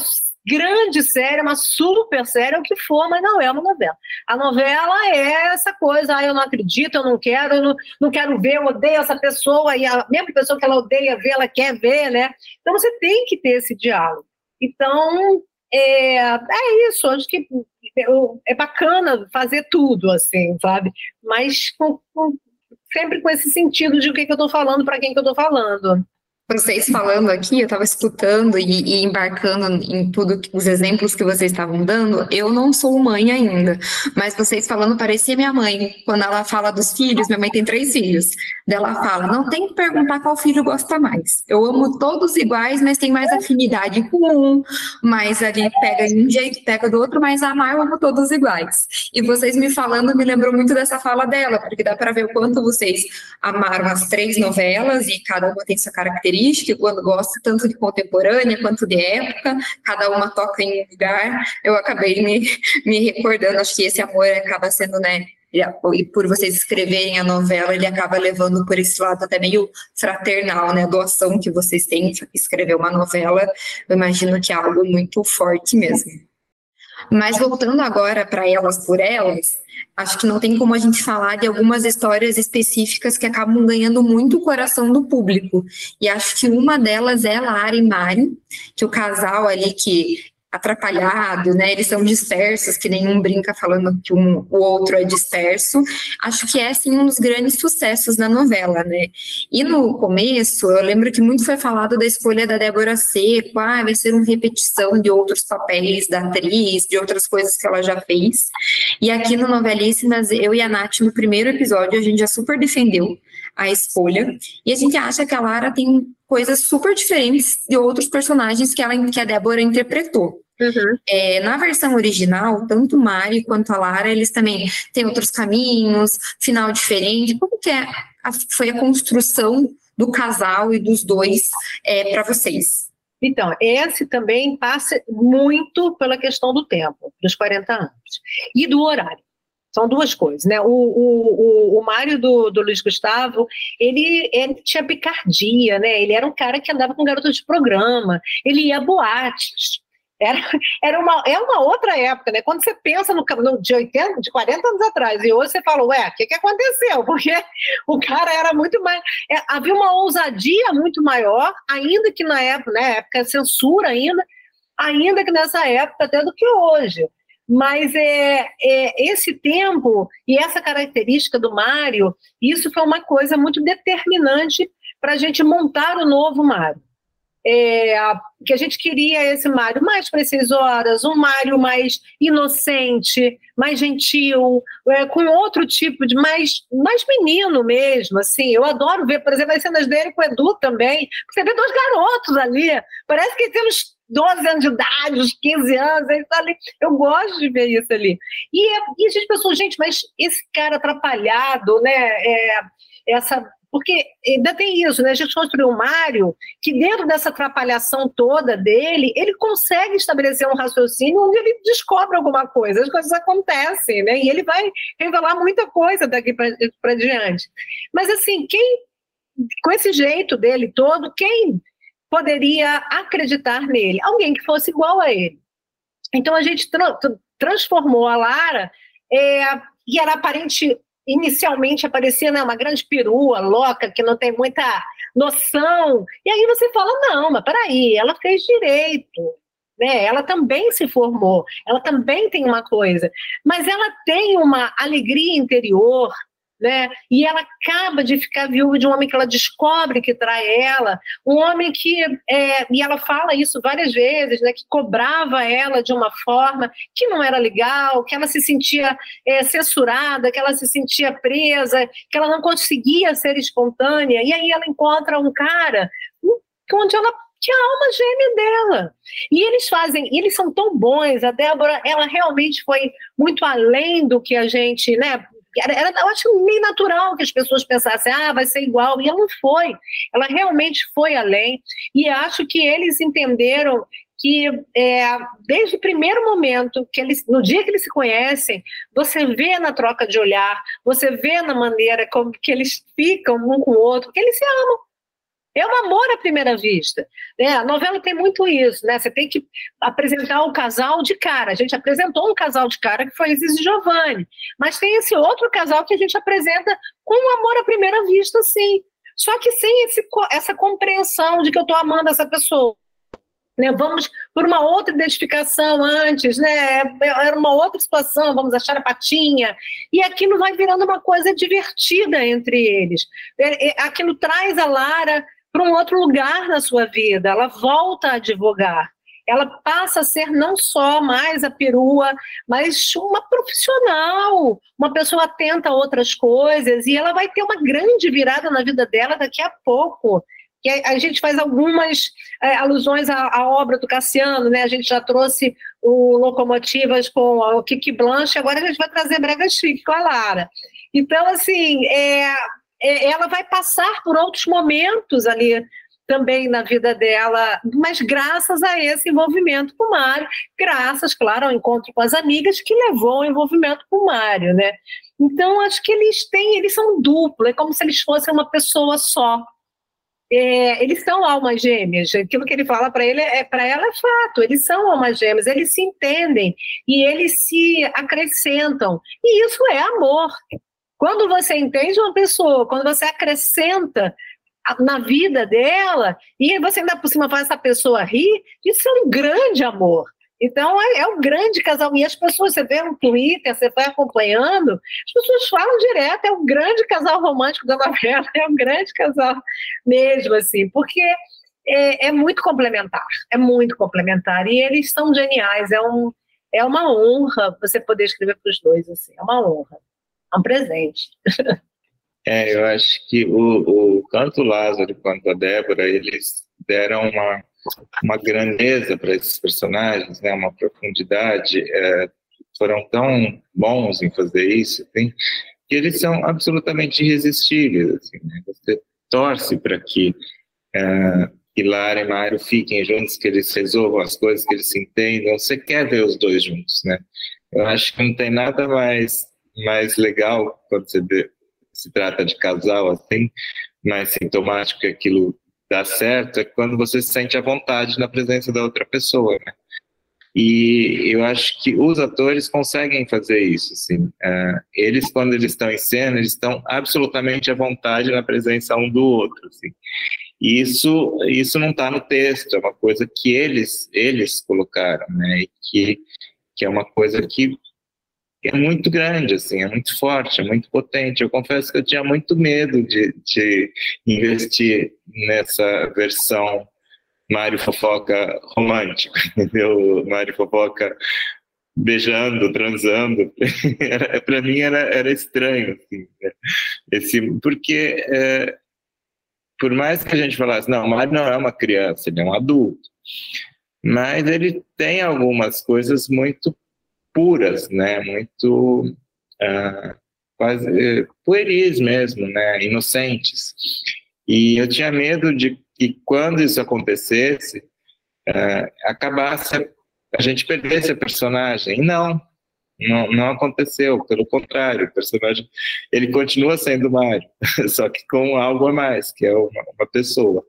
grande série, uma super série, o que for, mas não é uma novela. A novela é essa coisa, ah, eu não acredito, eu não quero, eu não, não quero ver, eu odeio essa pessoa, e a mesma pessoa que ela odeia ver, ela quer ver, né? Então você tem que ter esse diálogo. Então, é, é isso, acho que é bacana fazer tudo, assim, sabe? Mas com, com, sempre com esse sentido de o que, que eu estou falando, para quem que eu estou falando vocês falando aqui, eu estava escutando e, e, embarcando em tudo, os exemplos que vocês estavam dando. Eu não sou mãe ainda, mas vocês falando parecia minha mãe. Quando ela fala dos filhos, minha mãe tem três filhos. Ela fala: não tem que perguntar qual filho gosta mais. Eu amo todos iguais, mas tem mais afinidade com um, mas ali pega de um jeito, pega do outro, mas amar eu amo todos iguais. E vocês me falando me lembrou muito dessa fala dela, porque dá para ver o quanto vocês amaram as três novelas e cada uma tem sua característica característica, quando gosto tanto de contemporânea quanto de época, cada uma toca em um lugar, eu acabei me, me recordando, acho que esse amor acaba sendo, né, e por vocês escreverem a novela, ele acaba levando por esse lado até meio fraternal, né, doação que vocês têm, escrever uma novela, eu imagino que é algo muito forte mesmo. Mas voltando agora para elas por elas, acho que não tem como a gente falar de algumas histórias específicas que acabam ganhando muito o coração do público. E acho que uma delas é Lara e Mari, que o casal ali que atrapalhado, né? Eles são dispersos, que nenhum brinca falando que um, o outro é disperso. Acho que é sim um dos grandes sucessos da novela, né? E no começo, eu lembro que muito foi falado da escolha da Débora Seco, ah, vai ser uma repetição de outros papéis da atriz, de outras coisas que ela já fez. E aqui no Novelíssimas, eu e a Nath, no primeiro episódio, a gente já super defendeu a escolha. E a gente acha que a Lara tem coisas super diferentes de outros personagens que, ela, que a Débora interpretou. Uhum. É, na versão original, tanto o Mari quanto a Lara, eles também têm outros caminhos, final diferente. Como que é a, foi a construção do casal e dos dois é, para vocês? Então, esse também passa muito pela questão do tempo, dos 40 anos, e do horário. São duas coisas, né? O, o, o, o Mário do, do Luiz Gustavo, ele, ele tinha picardia, né? Ele era um cara que andava com garotos de programa, ele ia a boates. Era, era uma, é uma outra época, né? Quando você pensa no, no de 80, de 40 anos atrás, e hoje você fala, ué, o que, que aconteceu? Porque o cara era muito mais. É, havia uma ousadia muito maior, ainda que na época, né? Época censura ainda, ainda que nessa época, até do que hoje. Mas é, é, esse tempo e essa característica do Mário, isso foi uma coisa muito determinante para a gente montar o novo Mário. É, que a gente queria esse Mário mais precisas horas, um Mário mais inocente, mais gentil, é, com outro tipo de mais, mais menino mesmo, assim. Eu adoro ver, por exemplo, as cenas dele com o Edu também. Você vê dois garotos ali, parece que temos 12 anos de idade, uns 15 anos, aí tá ali. Eu gosto de ver isso ali. E, e a gente pensou, gente, mas esse cara atrapalhado, né? É, essa porque ainda tem isso, né? A gente construiu um Mário que, dentro dessa atrapalhação toda dele, ele consegue estabelecer um raciocínio onde ele descobre alguma coisa, as coisas acontecem, né? E ele vai revelar muita coisa daqui para diante. Mas, assim, quem, com esse jeito dele todo, quem poderia acreditar nele? Alguém que fosse igual a ele. Então, a gente tra transformou a Lara, é, e era aparente inicialmente aparecia né, uma grande perua, louca, que não tem muita noção. E aí você fala, não, mas peraí, ela fez direito. Né? Ela também se formou, ela também tem uma coisa, mas ela tem uma alegria interior, né? E ela acaba de ficar viúva de um homem que ela descobre que trai ela, um homem que, é, e ela fala isso várias vezes, né? Que cobrava ela de uma forma que não era legal, que ela se sentia é, censurada, que ela se sentia presa, que ela não conseguia ser espontânea. E aí ela encontra um cara onde ela que é a alma gêmea dela. E eles fazem, eles são tão bons. A Débora, ela realmente foi muito além do que a gente, né? Era, era, eu acho meio natural que as pessoas pensassem, ah, vai ser igual. E ela não foi. Ela realmente foi além. E acho que eles entenderam que é, desde o primeiro momento, que eles, no dia que eles se conhecem, você vê na troca de olhar, você vê na maneira como que eles ficam um com o outro, que eles se amam. É um amor à primeira vista. Né? A novela tem muito isso, né? Você tem que apresentar o casal de cara. A gente apresentou um casal de cara que foi Isis e Giovanni. Mas tem esse outro casal que a gente apresenta com um amor à primeira vista, sim. Só que sem esse, essa compreensão de que eu estou amando essa pessoa. Né, vamos por uma outra identificação antes, né? Era uma outra situação, vamos achar a patinha. E aquilo vai virando uma coisa divertida entre eles. É, é, aquilo traz a Lara para um outro lugar na sua vida, ela volta a advogar. Ela passa a ser não só mais a perua, mas uma profissional, uma pessoa atenta a outras coisas, e ela vai ter uma grande virada na vida dela daqui a pouco que a gente faz algumas é, alusões à, à, obra do Cassiano, né? A gente já trouxe o Locomotivas com o Kiki Blanche, agora a gente vai trazer Brega Chique com a Lara. Então, assim, é, ela vai passar por outros momentos ali também na vida dela, mas graças a esse envolvimento com o Mário, graças, claro, ao encontro com as amigas que levou ao envolvimento com o Mário, né? Então, acho que eles têm, eles são duplo, é como se eles fossem uma pessoa só. É, eles são almas gêmeas. Aquilo que ele fala para ele é para ela é fato. Eles são almas gêmeas. Eles se entendem e eles se acrescentam. E isso é amor. Quando você entende uma pessoa, quando você acrescenta na vida dela e você ainda por cima faz essa pessoa rir, isso é um grande amor. Então é, é, um grande casal. E as pessoas, você vê no Twitter, você vai acompanhando, as pessoas falam direto, é um grande casal romântico da novela, é um grande casal mesmo, assim, porque é, é muito complementar, é muito complementar. E eles são geniais, é, um, é uma honra você poder escrever para os dois, assim, é uma honra é um presente. É, eu acho que o, o tanto o Lázaro quanto a Débora, eles deram uma, uma grandeza para esses personagens, né, uma profundidade, é, foram tão bons em fazer isso, assim, que eles são absolutamente irresistíveis. Assim, né? Você torce para que, é, Lara e Mário fiquem juntos, que eles resolvam as coisas, que eles se entendam. Você quer ver os dois juntos, né? Eu acho que não tem nada mais mais legal quando você se trata de casal assim, mais sintomático que aquilo dá certo, é quando você se sente à vontade na presença da outra pessoa, né? E eu acho que os atores conseguem fazer isso, assim. Uh, eles, quando eles estão em cena, eles estão absolutamente à vontade na presença um do outro, assim. E isso, isso não está no texto, é uma coisa que eles, eles colocaram, né? E que, que é uma coisa que é muito grande, assim, é muito forte, é muito potente. Eu confesso que eu tinha muito medo de, de investir nessa versão Mário Fofoca romântico, entendeu? Mário Fofoca beijando, transando. Para mim era, era estranho, assim, né? Esse, porque é, por mais que a gente falasse, não, Mário não é uma criança, ele é um adulto, mas ele tem algumas coisas muito puras, né? Muito uh, quase pueris mesmo, né, inocentes. E eu tinha medo de que quando isso acontecesse, uh, acabasse a gente perdesse a personagem. E não, não, não aconteceu, pelo contrário, o personagem ele continua sendo Mário, só que com algo a mais, que é uma, uma pessoa.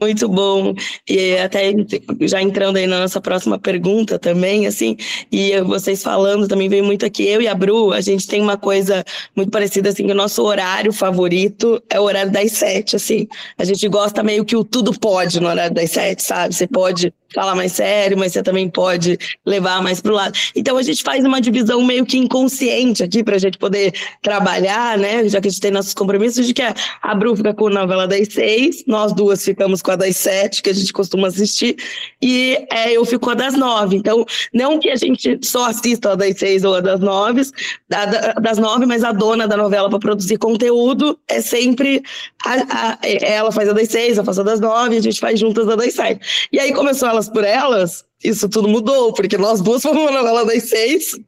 Muito bom. E até já entrando aí na nossa próxima pergunta também, assim, e vocês falando também veio muito aqui, eu e a Bru, a gente tem uma coisa muito parecida, assim, que o nosso horário favorito é o horário das sete, assim. A gente gosta meio que o tudo pode no horário das sete, sabe? Você pode falar mais sério, mas você também pode levar mais para o lado. Então a gente faz uma divisão meio que inconsciente aqui para a gente poder trabalhar, né? Já que a gente tem nossos compromissos, de que a Bru fica com a novela das seis, nós duas ficamos com a das sete, que a gente costuma assistir, e é, eu fico com a das nove. Então, não que a gente só assista a das seis ou a das nove, da, das nove, mas a dona da novela para produzir conteúdo é sempre a, a, ela faz a das seis, eu faço a das nove, a gente faz juntas a das sete. E aí começou a elas por elas, isso tudo mudou, porque nós duas fomos uma novela das seis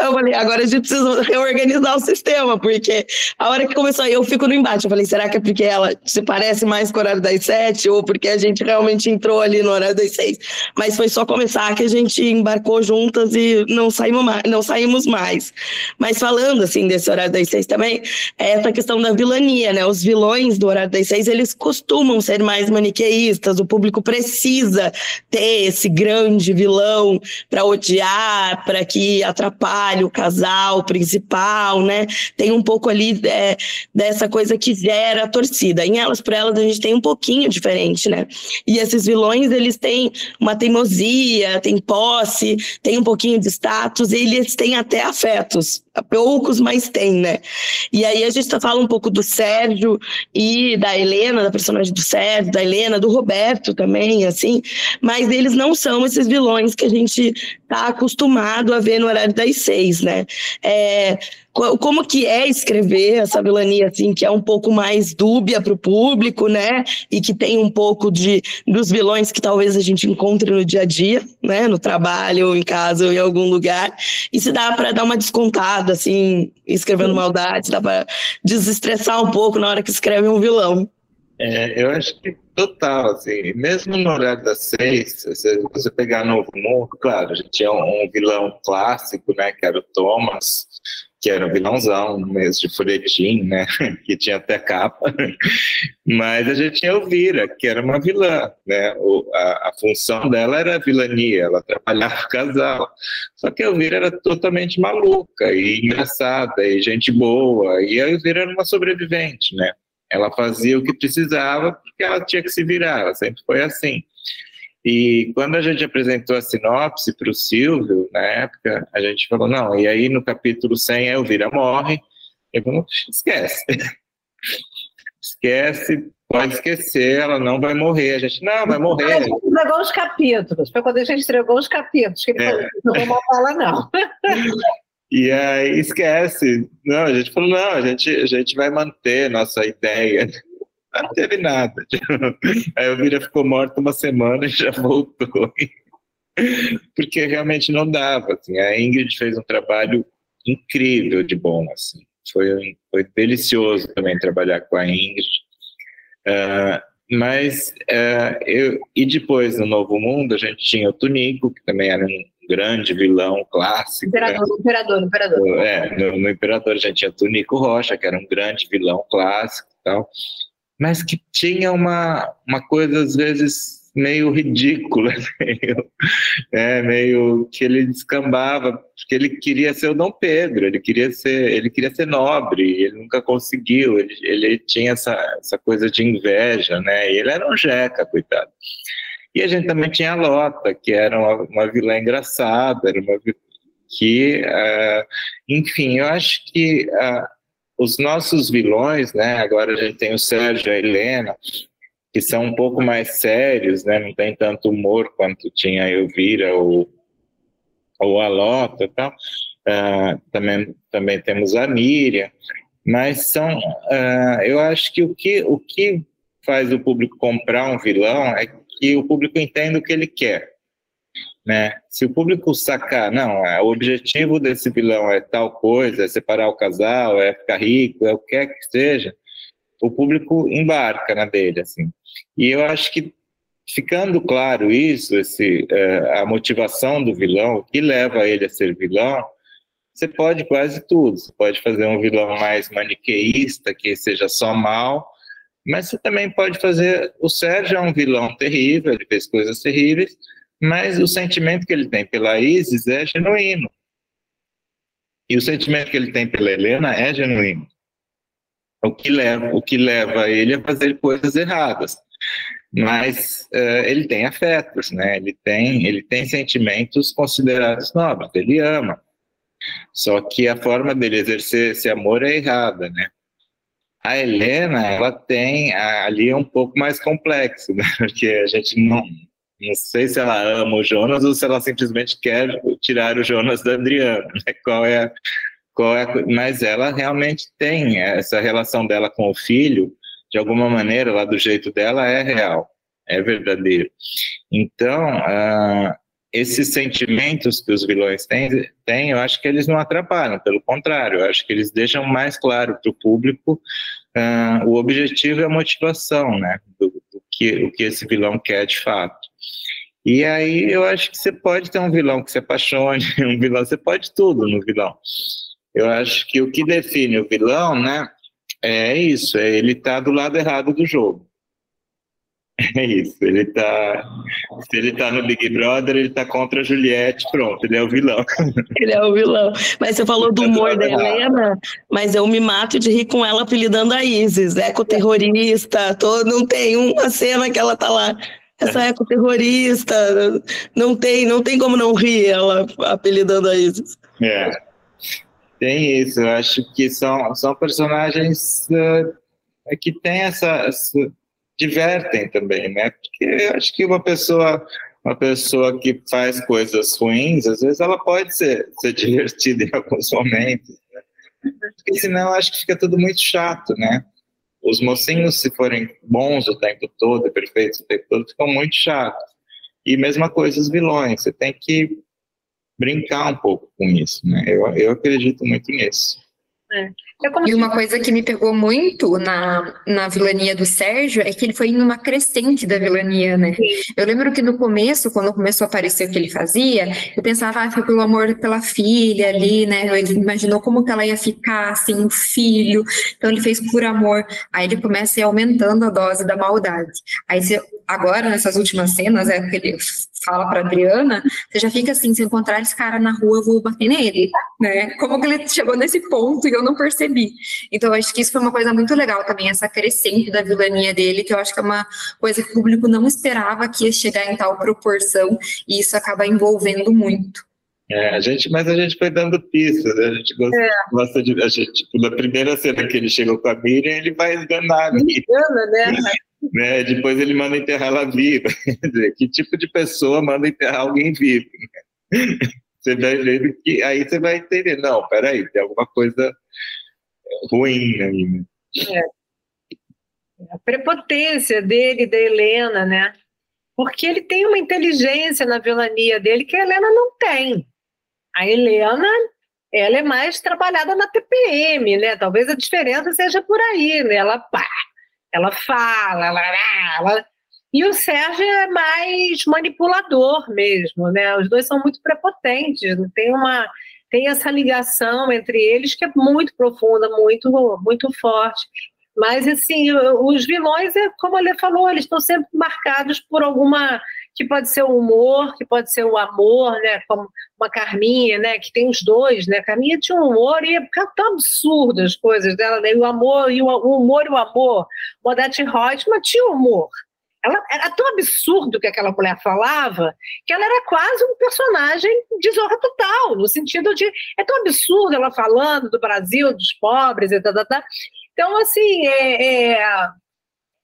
eu falei, agora a gente precisa reorganizar o sistema, porque a hora que começou eu fico no embate. Eu falei, será que é porque ela se parece mais com o horário das sete ou porque a gente realmente entrou ali no horário das seis? Mas foi só começar que a gente embarcou juntas e não saímos mais. Não saímos mais. Mas falando assim desse horário das seis também, é essa questão da vilania, né? Os vilões do horário das seis, eles costumam ser mais maniqueístas, o público precisa ter esse grande vilão para odiar, para que atrapalhe atrapalha o casal principal, né? Tem um pouco ali é, dessa coisa que gera a torcida. Em Elas por Elas a gente tem um pouquinho diferente, né? E esses vilões, eles têm uma teimosia, têm posse, têm um pouquinho de status, e eles têm até afetos poucos, mas tem, né? E aí a gente fala um pouco do Sérgio e da Helena, da personagem do Sérgio, da Helena, do Roberto também, assim, mas eles não são esses vilões que a gente tá acostumado a ver no horário das seis, né? É, como que é escrever essa vilania assim que é um pouco mais dúbia para o público, né? E que tem um pouco de dos vilões que talvez a gente encontre no dia a dia, né? No trabalho, em casa, ou em algum lugar. E se dá para dar uma descontada assim, escrevendo maldade, dá para desestressar um pouco na hora que escreve um vilão. É, eu acho que total, assim, mesmo no horário das seis, se você pegar Novo Mundo, claro, a gente tinha um, um vilão clássico, né, que era o Thomas, que era vilãozão, mesmo de folhetim, né? que tinha até capa. Mas a gente tinha Elvira, que era uma vilã, né? O, a, a, função dela era a vilania, ela trabalhava o casal. Só que a Elvira era totalmente maluca e engraçada e gente boa. E a Elvira era uma sobrevivente, né? Ela fazia o que precisava porque ela tinha que se virar, ela sempre foi assim. E quando a gente apresentou a sinopse para o Silvio, na época, a gente falou, não, e aí no capítulo 100 a Elvira morre. Eu falei, esquece. esquece, pode esquecer, ela não vai morrer. A gente, não, vai morrer. A gente entregou os capítulos, foi quando a gente entregou os capítulos, que ele é. falou, não vou matar ela, não. E aí esquece. Não, a gente falou, não, a gente, a gente vai manter nossa ideia não teve nada. A Elvira ficou morta uma semana e já voltou. Porque realmente não dava. Assim. A Ingrid fez um trabalho incrível de bom. Assim. Foi, foi delicioso também trabalhar com a Ingrid. Uh, mas, uh, eu, e depois no Novo Mundo, a gente tinha o Tunico, que também era um grande vilão clássico. Imperador, né? imperador, imperador. É, no, no Imperador a gente tinha Tunico Rocha, que era um grande vilão clássico e tal mas que tinha uma, uma coisa, às vezes, meio ridícula, meio, é, meio que ele descambava, porque ele queria ser o Dom Pedro, ele queria ser, ele queria ser nobre, ele nunca conseguiu, ele, ele tinha essa, essa coisa de inveja, né? E ele era um jeca, coitado. E a gente também tinha a Lota, que era uma, uma vilã engraçada, era uma que, uh, enfim, eu acho que uh, os nossos vilões, né? Agora a gente tem o Sérgio e a Helena, que são um pouco mais sérios, né? Não tem tanto humor quanto tinha a Elvira ou, ou a Lota e tal. Uh, também, também temos a Miriam, mas são, uh, eu acho que o, que o que faz o público comprar um vilão é que o público entenda o que ele quer. Né? Se o público sacar, não, é, o objetivo desse vilão é tal coisa, é separar o casal, é ficar rico, é o que quer que seja, o público embarca na dele, assim. E eu acho que ficando claro isso, esse, é, a motivação do vilão, o que leva ele a ser vilão, você pode quase tudo. Você pode fazer um vilão mais maniqueísta, que seja só mal, mas você também pode fazer. O Sérgio é um vilão terrível, ele fez coisas terríveis, mas o sentimento que ele tem pela Isis é genuíno. E o sentimento que ele tem pela Helena é genuíno. O que leva, o que leva ele a fazer coisas erradas. Mas uh, ele tem afetos, né? Ele tem, ele tem sentimentos considerados nobres. Ele ama. Só que a forma dele exercer esse amor é errada, né? A Helena, ela tem ali é um pouco mais complexo, né? Porque a gente não, não sei se ela ama o Jonas ou se ela simplesmente quer tirar o Jonas da Adriana, né? Qual é, qual é, mas ela realmente tem essa relação dela com o filho, de alguma maneira, lá do jeito dela, é real, é verdadeiro. Então, uh, esses sentimentos que os vilões têm, têm, eu acho que eles não atrapalham, pelo contrário, eu acho que eles deixam mais claro para o público uh, o objetivo e a motivação, né, do, do, que, o que esse vilão quer de fato. E aí eu acho que você pode ter um vilão que se apaixone, um vilão, você pode tudo no vilão. Eu acho que o que define o vilão, né, é isso, é ele tá do lado errado do jogo. É isso, ele tá. Se ele tá no Big Brother, ele tá contra a Juliette, pronto, ele é o vilão. Ele é o vilão. Mas você falou do humor da Helena, mas eu me mato de rir com ela apelidando a Isis, ecoterrorista, todo, não tem uma cena que ela tá lá. Essa ecoterrorista, não tem, não tem como não rir ela apelidando a Isis. É. Tem isso, eu acho que são, são personagens uh, que têm essa, essa divertem também, né? Porque eu acho que uma pessoa uma pessoa que faz coisas ruins, às vezes ela pode ser, ser divertida em alguns momentos, né? porque senão acho que fica tudo muito chato, né? Os mocinhos, se forem bons o tempo todo, perfeitos o tempo todo, ficam muito chatos. E mesma coisa os vilões, você tem que brincar um pouco com isso, né? Eu, eu acredito muito nisso. É. É e uma coisa que me pegou muito na, na vilania do Sérgio é que ele foi em uma crescente da vilania, né? Eu lembro que no começo, quando começou a aparecer o que ele fazia, eu pensava, ah, foi pelo amor pela filha ali, né? Ele imaginou como que ela ia ficar sem assim, um filho, então ele fez por amor. Aí ele começa a ir aumentando a dose da maldade. Aí você, agora, nessas últimas cenas, é que ele fala para Adriana, você já fica assim, se encontrar esse cara na rua, eu vou bater nele, né? Como que ele chegou nesse ponto e eu não percebi. Então, eu acho que isso foi uma coisa muito legal também, essa crescente da vilania dele, que eu acho que é uma coisa que o público não esperava que ia chegar em tal proporção, e isso acaba envolvendo muito. É, a gente, mas a gente foi dando pistas, né? a gente gosta, é. gosta de. A gente, tipo, na primeira cena que ele chegou com a Miriam, ele vai enganar a Miriam. Engana, né? né? Depois ele manda enterrar ela viva. que tipo de pessoa manda enterrar alguém vivo? Você vai vendo que aí você vai entender, não, peraí, tem alguma coisa ruim aí. Né? É. A prepotência dele, da Helena, né? Porque ele tem uma inteligência na vilania dele que a Helena não tem. A Helena, ela é mais trabalhada na TPM, né? Talvez a diferença seja por aí, né? Ela pá, ela fala, ela, ela, e o Sérgio é mais manipulador mesmo, né? Os dois são muito prepotentes, tem uma tem essa ligação entre eles que é muito profunda, muito muito forte. Mas assim, os vilões, é como ele falou, eles estão sempre marcados por alguma que pode ser o humor, que pode ser o amor, né? Como uma Carminha, né? Que tem os dois, né? A Carminha tinha um humor e é tão absurdo as coisas dela, né? O amor e o, o humor e o amor. O Odete Reutemann tinha humor. Ela era tão absurdo que aquela mulher falava que ela era quase um personagem de zorra total, no sentido de é tão absurdo ela falando do Brasil, dos pobres e tal, tal, tal. Então, assim, é, é,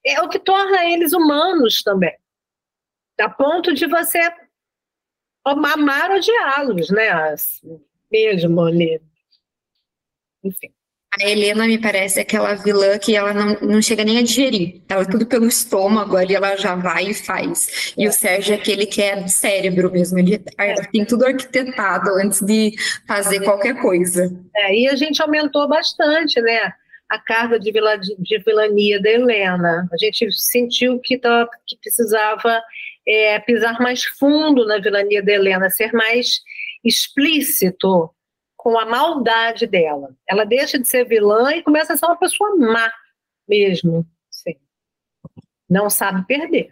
é o que torna eles humanos também a ponto de você amar odiá-los, né? Mesmo ali. Enfim. A Helena me parece aquela vilã que ela não, não chega nem a digerir. Ela é tudo pelo estômago ali, ela já vai e faz. E o Sérgio é aquele que é cérebro mesmo, ele tem tudo arquitetado antes de fazer qualquer coisa. É, e a gente aumentou bastante, né? A carga de, vila, de, vilania da Helena. A gente sentiu que, tá, que precisava é, pisar mais fundo na vilania da Helena, ser mais explícito com a maldade dela. Ela deixa de ser vilã e começa a ser uma pessoa má mesmo. Sim. Não sabe perder.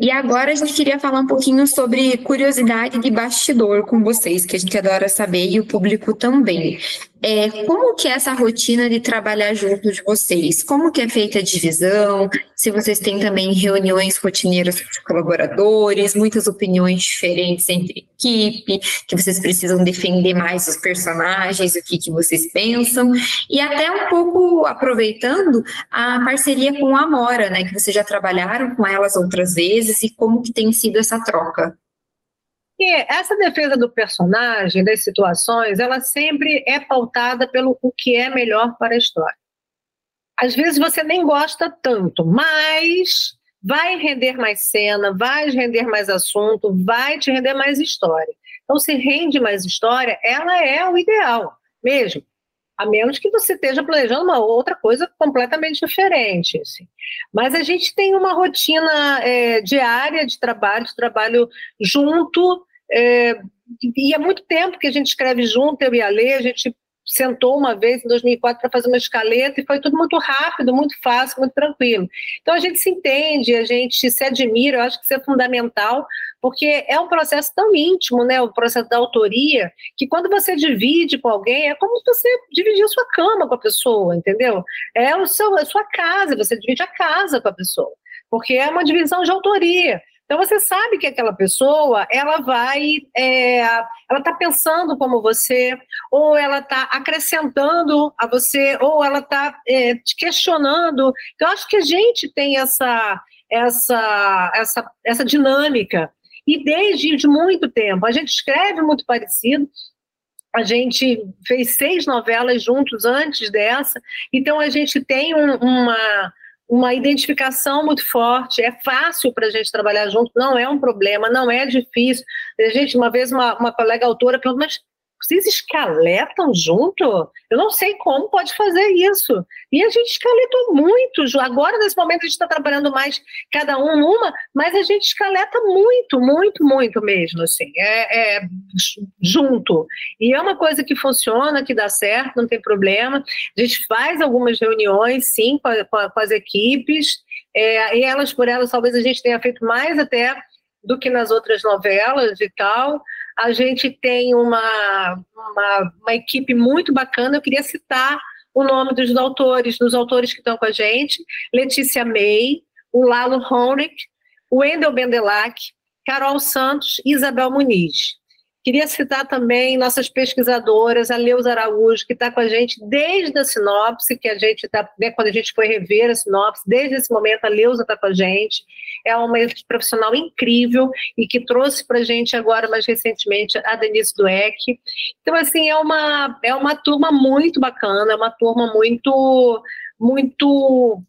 E agora a gente queria falar um pouquinho sobre curiosidade de bastidor com vocês, que a gente adora saber e o público também. É, como que é essa rotina de trabalhar junto de vocês? Como que é feita a divisão? Se vocês têm também reuniões rotineiras com colaboradores, muitas opiniões diferentes entre equipe, que vocês precisam defender mais os personagens, o que, que vocês pensam, e até um pouco aproveitando a parceria com a Amora, né? Que vocês já trabalharam com elas outras vezes e como que tem sido essa troca. Porque essa defesa do personagem, das situações, ela sempre é pautada pelo o que é melhor para a história. Às vezes você nem gosta tanto, mas vai render mais cena, vai render mais assunto, vai te render mais história. Então, se rende mais história, ela é o ideal mesmo. A menos que você esteja planejando uma outra coisa completamente diferente. Assim. Mas a gente tem uma rotina é, diária de trabalho, de trabalho junto, é, e há muito tempo que a gente escreve junto, eu e a Lê, a gente sentou uma vez em 2004 para fazer uma escaleta e foi tudo muito rápido, muito fácil, muito tranquilo. Então a gente se entende, a gente se admira, eu acho que isso é fundamental, porque é um processo tão íntimo, né, o processo da autoria, que quando você divide com alguém, é como se você dividir a sua cama com a pessoa, entendeu? É o seu, a sua casa, você divide a casa com a pessoa, porque é uma divisão de autoria. Então você sabe que aquela pessoa, ela vai, é, ela está pensando como você, ou ela está acrescentando a você, ou ela está é, te questionando. Então acho que a gente tem essa, essa, essa, essa dinâmica e desde de muito tempo a gente escreve muito parecido. A gente fez seis novelas juntos antes dessa, então a gente tem um, uma uma identificação muito forte, é fácil para a gente trabalhar junto, não é um problema, não é difícil. A gente, uma vez, uma, uma colega autora perguntou, mas vocês escaletam junto? Eu não sei como pode fazer isso. E a gente escaletou muito. Agora, nesse momento, a gente está trabalhando mais cada um numa, mas a gente escaleta muito, muito, muito mesmo, assim. É, é junto. E é uma coisa que funciona, que dá certo, não tem problema. A gente faz algumas reuniões, sim, com, a, com as equipes. É, e elas por elas, talvez a gente tenha feito mais até do que nas outras novelas e tal a gente tem uma, uma, uma equipe muito bacana. Eu queria citar o nome dos autores, dos autores que estão com a gente: Letícia May, o Lalo Honick, o Wendel Bendelac, Carol Santos e Isabel Muniz. Queria citar também nossas pesquisadoras, a Leusa Araújo, que está com a gente desde a sinopse, que a gente está, né, quando a gente foi rever a sinopse, desde esse momento a Leusa está com a gente. É uma profissional incrível e que trouxe para a gente agora, mais recentemente, a Denise Dueck. Então, assim, é uma, é uma turma muito bacana, é uma turma muito, muito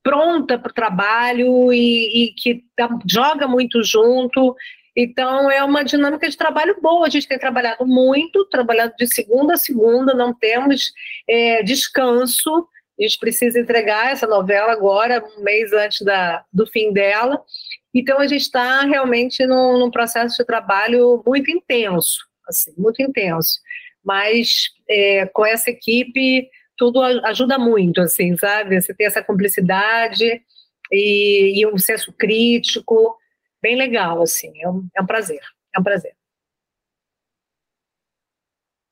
pronta para o trabalho e, e que joga muito junto. Então, é uma dinâmica de trabalho boa. A gente tem trabalhado muito, trabalhado de segunda a segunda, não temos é, descanso. A gente precisa entregar essa novela agora, um mês antes da, do fim dela. Então, a gente está realmente num, num, processo de trabalho muito intenso, assim, muito intenso. Mas é, com essa equipe, tudo ajuda muito, assim, sabe? Você tem essa cumplicidade e, e um senso crítico bem legal, assim, é um, é um prazer, é um prazer.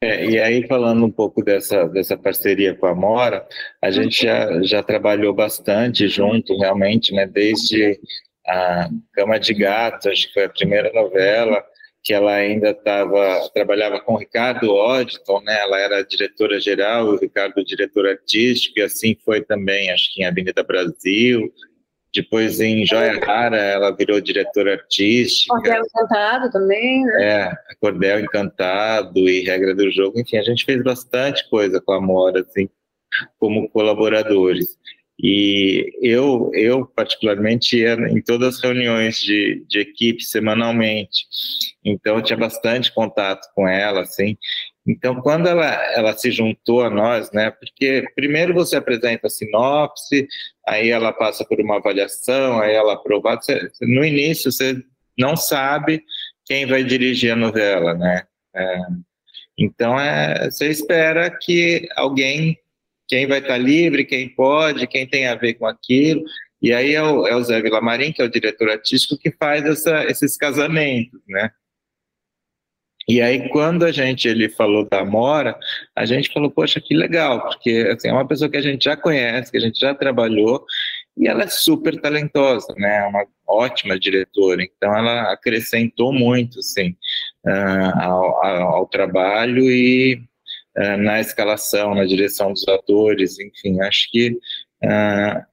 É, e aí, falando um pouco dessa, dessa parceria com a Mora, a gente já, já trabalhou bastante junto, realmente, né, desde a Cama de Gato, acho que foi a primeira novela, que ela ainda estava trabalhava com o Ricardo Odton, né? Ela era diretora geral, o Ricardo diretor artístico, e assim foi também, acho que em Avenida Brasil, depois em Joia Rara ela virou diretora artística. Cordel Encantado também, né? É, Cordel Encantado e Regra do Jogo, enfim, a gente fez bastante coisa com a Mora, assim, como colaboradores. E eu, eu particularmente, ia em todas as reuniões de, de equipe semanalmente, então eu tinha bastante contato com ela, assim. Então, quando ela, ela se juntou a nós, né, porque primeiro você apresenta a sinopse, aí ela passa por uma avaliação, aí ela aprovada, no início você não sabe quem vai dirigir a novela, né, é, então é, você espera que alguém quem vai estar livre, quem pode, quem tem a ver com aquilo. E aí é o, é o Zé Vilamarim, que é o diretor artístico, que faz essa, esses casamentos, né? E aí, quando a gente ele falou da Mora, a gente falou, poxa, que legal, porque assim, é uma pessoa que a gente já conhece, que a gente já trabalhou, e ela é super talentosa, né? É uma ótima diretora, então ela acrescentou muito, assim, uh, ao, ao, trabalho e uh, na escalação, na direção dos atores, enfim, acho que uh,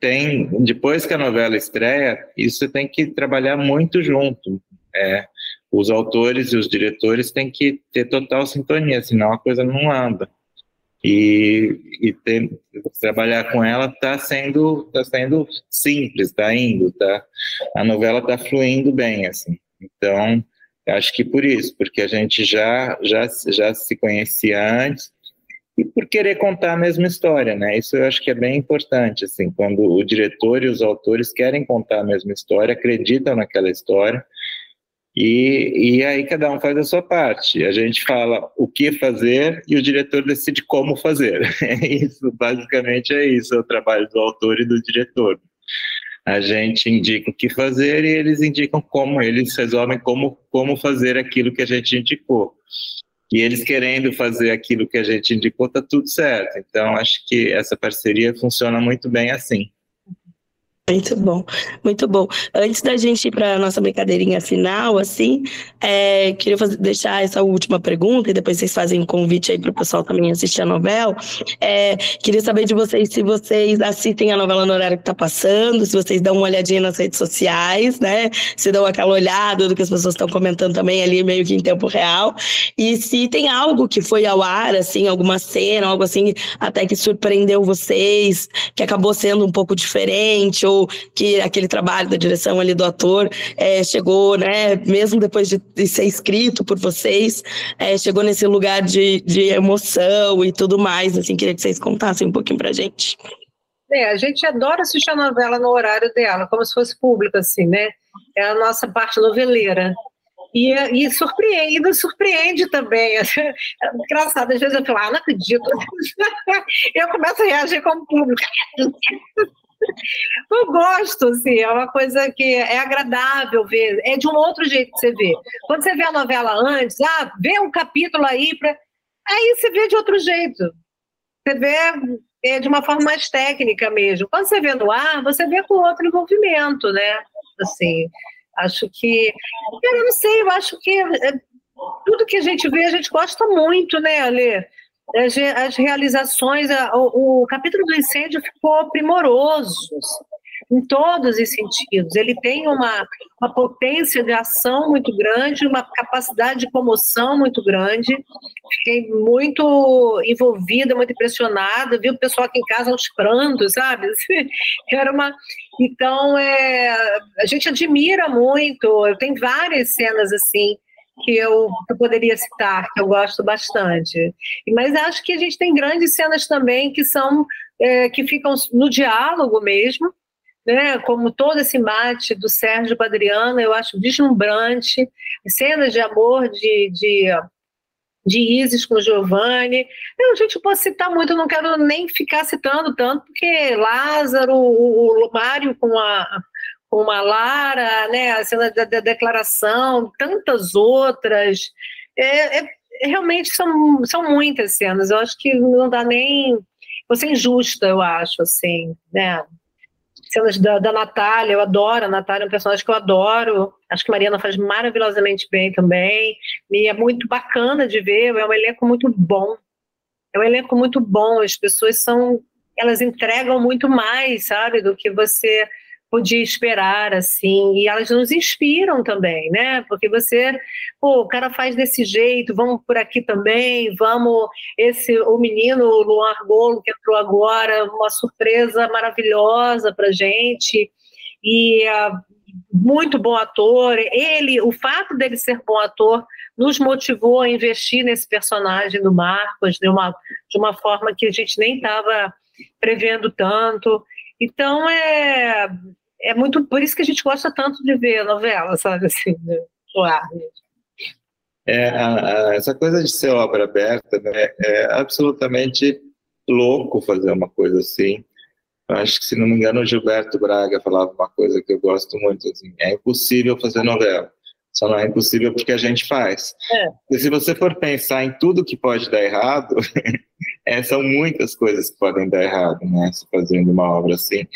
tem, depois que a novela estreia, isso tem que trabalhar muito junto. É, os autores e os diretores têm que ter total sintonia, senão a coisa não anda. E, e ter, trabalhar com ela está sendo, tá sendo simples, está indo, tá? A novela está fluindo bem, assim. Então, Acho que por isso, porque a gente já, já, já se conhecia antes e por querer contar a mesma história, né? Isso eu acho que é bem importante, assim, quando o diretor e os autores querem contar a mesma história, acreditam naquela história e, e aí cada um faz a sua parte. A gente fala o que fazer e o diretor decide como fazer. É isso, basicamente é isso, é o trabalho do autor e do diretor a gente indica o que fazer e eles indicam como, eles resolvem como, como fazer aquilo que a gente indicou. E eles querendo fazer aquilo que a gente indicou, está tudo certo. Então, acho que essa parceria funciona muito bem assim. Muito bom, muito bom. Antes da gente ir para a nossa brincadeirinha final, assim, é, queria fazer, deixar essa última pergunta e depois vocês fazem um convite aí para o pessoal também assistir a novela. É, queria saber de vocês se vocês assistem a novela no horário que está passando, se vocês dão uma olhadinha nas redes sociais, né? Se dão aquela olhada do que as pessoas estão comentando também ali, meio que em tempo real. E se tem algo que foi ao ar, assim, alguma cena, algo assim, até que surpreendeu vocês, que acabou sendo um pouco diferente, ou que aquele trabalho da direção ali do ator é, chegou, né, mesmo depois de, de ser escrito por vocês, é, chegou nesse lugar de, de emoção e tudo mais, assim, queria que vocês contassem um pouquinho pra gente. É, a gente adora assistir a novela no horário dela, como se fosse público, assim, né? É a nossa parte noveleira. E, e surpreende, surpreende também. É engraçado, às vezes eu falo, ah, não acredito. eu começo a reagir como público. Eu gosto, assim, é uma coisa que é agradável ver, é de um outro jeito que você vê. Quando você vê a novela antes, ah, vê um capítulo aí, pra... aí você vê de outro jeito. Você vê é, de uma forma mais técnica mesmo. Quando você vê no ar, você vê com outro envolvimento, né? Assim, acho que. Eu não sei, eu acho que é, tudo que a gente vê, a gente gosta muito, né, Ale? As, as realizações, o, o capítulo do incêndio ficou primoroso em todos os sentidos. Ele tem uma, uma potência de ação muito grande, uma capacidade de comoção muito grande. Fiquei muito envolvida, muito impressionada. Vi o pessoal aqui em casa aos prantos, sabe? Era uma. Então, é, a gente admira muito. Eu tenho várias cenas assim que eu, que eu poderia citar, que eu gosto bastante. Mas acho que a gente tem grandes cenas também que são é, que ficam no diálogo mesmo, né? Como todo esse mate do Sérgio Padriano, eu acho deslumbrante. Cenas de amor de, de de Isis com Giovanni. Eu, a gente pode citar muito, não quero nem ficar citando tanto, porque Lázaro, o, o Mário com a, como a Lara, né, a cena da, da declaração, tantas outras. É, é, realmente são, são muitas cenas. Eu acho que não dá nem. Você é injusta, eu acho, assim, né? Cenas da, da Natália, eu adoro. A Natália é um personagem que eu adoro. Acho que Mariana faz maravilhosamente bem também. E é muito bacana de ver. É um elenco muito bom. É um elenco muito bom. As pessoas são elas entregam muito mais, sabe, do que você podia esperar, assim, e elas nos inspiram também, né? Porque você, pô, o cara faz desse jeito, vamos por aqui também, vamos, esse, o menino Luan Argolo, que entrou agora, uma surpresa maravilhosa pra gente, e uh, muito bom ator, ele, o fato dele ser bom ator nos motivou a investir nesse personagem do Marcos de uma, de uma forma que a gente nem estava prevendo tanto, então é é muito por isso que a gente gosta tanto de ver novela, sabe assim, né? É, a, a, essa coisa de ser obra aberta né, é absolutamente louco fazer uma coisa assim. Eu acho que, se não me engano, o Gilberto Braga falava uma coisa que eu gosto muito: assim, é impossível fazer novela. Só não é impossível porque a gente faz. É. E se você for pensar em tudo que pode dar errado, é, são muitas coisas que podem dar errado, né? Se fazendo uma obra assim.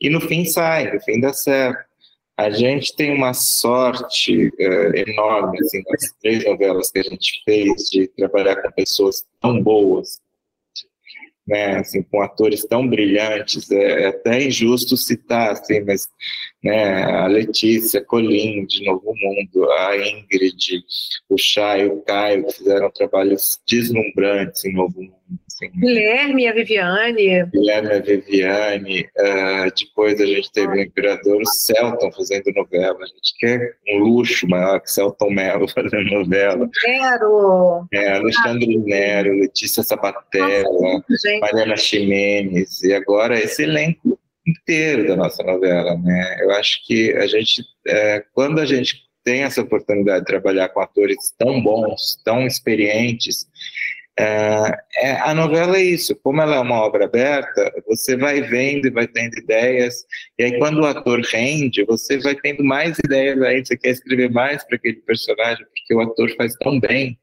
E no fim sai, no fim dá certo. A gente tem uma sorte uh, enorme, assim, nas três novelas que a gente fez, de trabalhar com pessoas tão boas, né, assim, com atores tão brilhantes, é, é, até injusto citar, assim, mas né, a Letícia, Colim, de Novo Mundo, a Ingrid, o Chay, o Caio, que fizeram trabalhos deslumbrantes em Novo Mundo. Assim, Guilherme e a Viviane. Guilherme e a Viviane. Uh, depois a gente teve o Imperador, o Celton fazendo novela. A gente quer um luxo maior que Celton Mello fazendo novela. Nero. É, Alexandre ah. Nero, Letícia Sabatella, Mariana Ximenes. E agora esse elenco inteiro da nossa novela, né? Eu acho que a gente, é, quando a gente tem essa oportunidade de trabalhar com atores tão bons, tão experientes, é, é, a novela é isso, como ela é uma obra aberta, você vai vendo e vai tendo ideias, e aí quando o ator rende, você vai tendo mais ideias aí, você quer escrever mais para aquele personagem, porque o ator faz tão bem,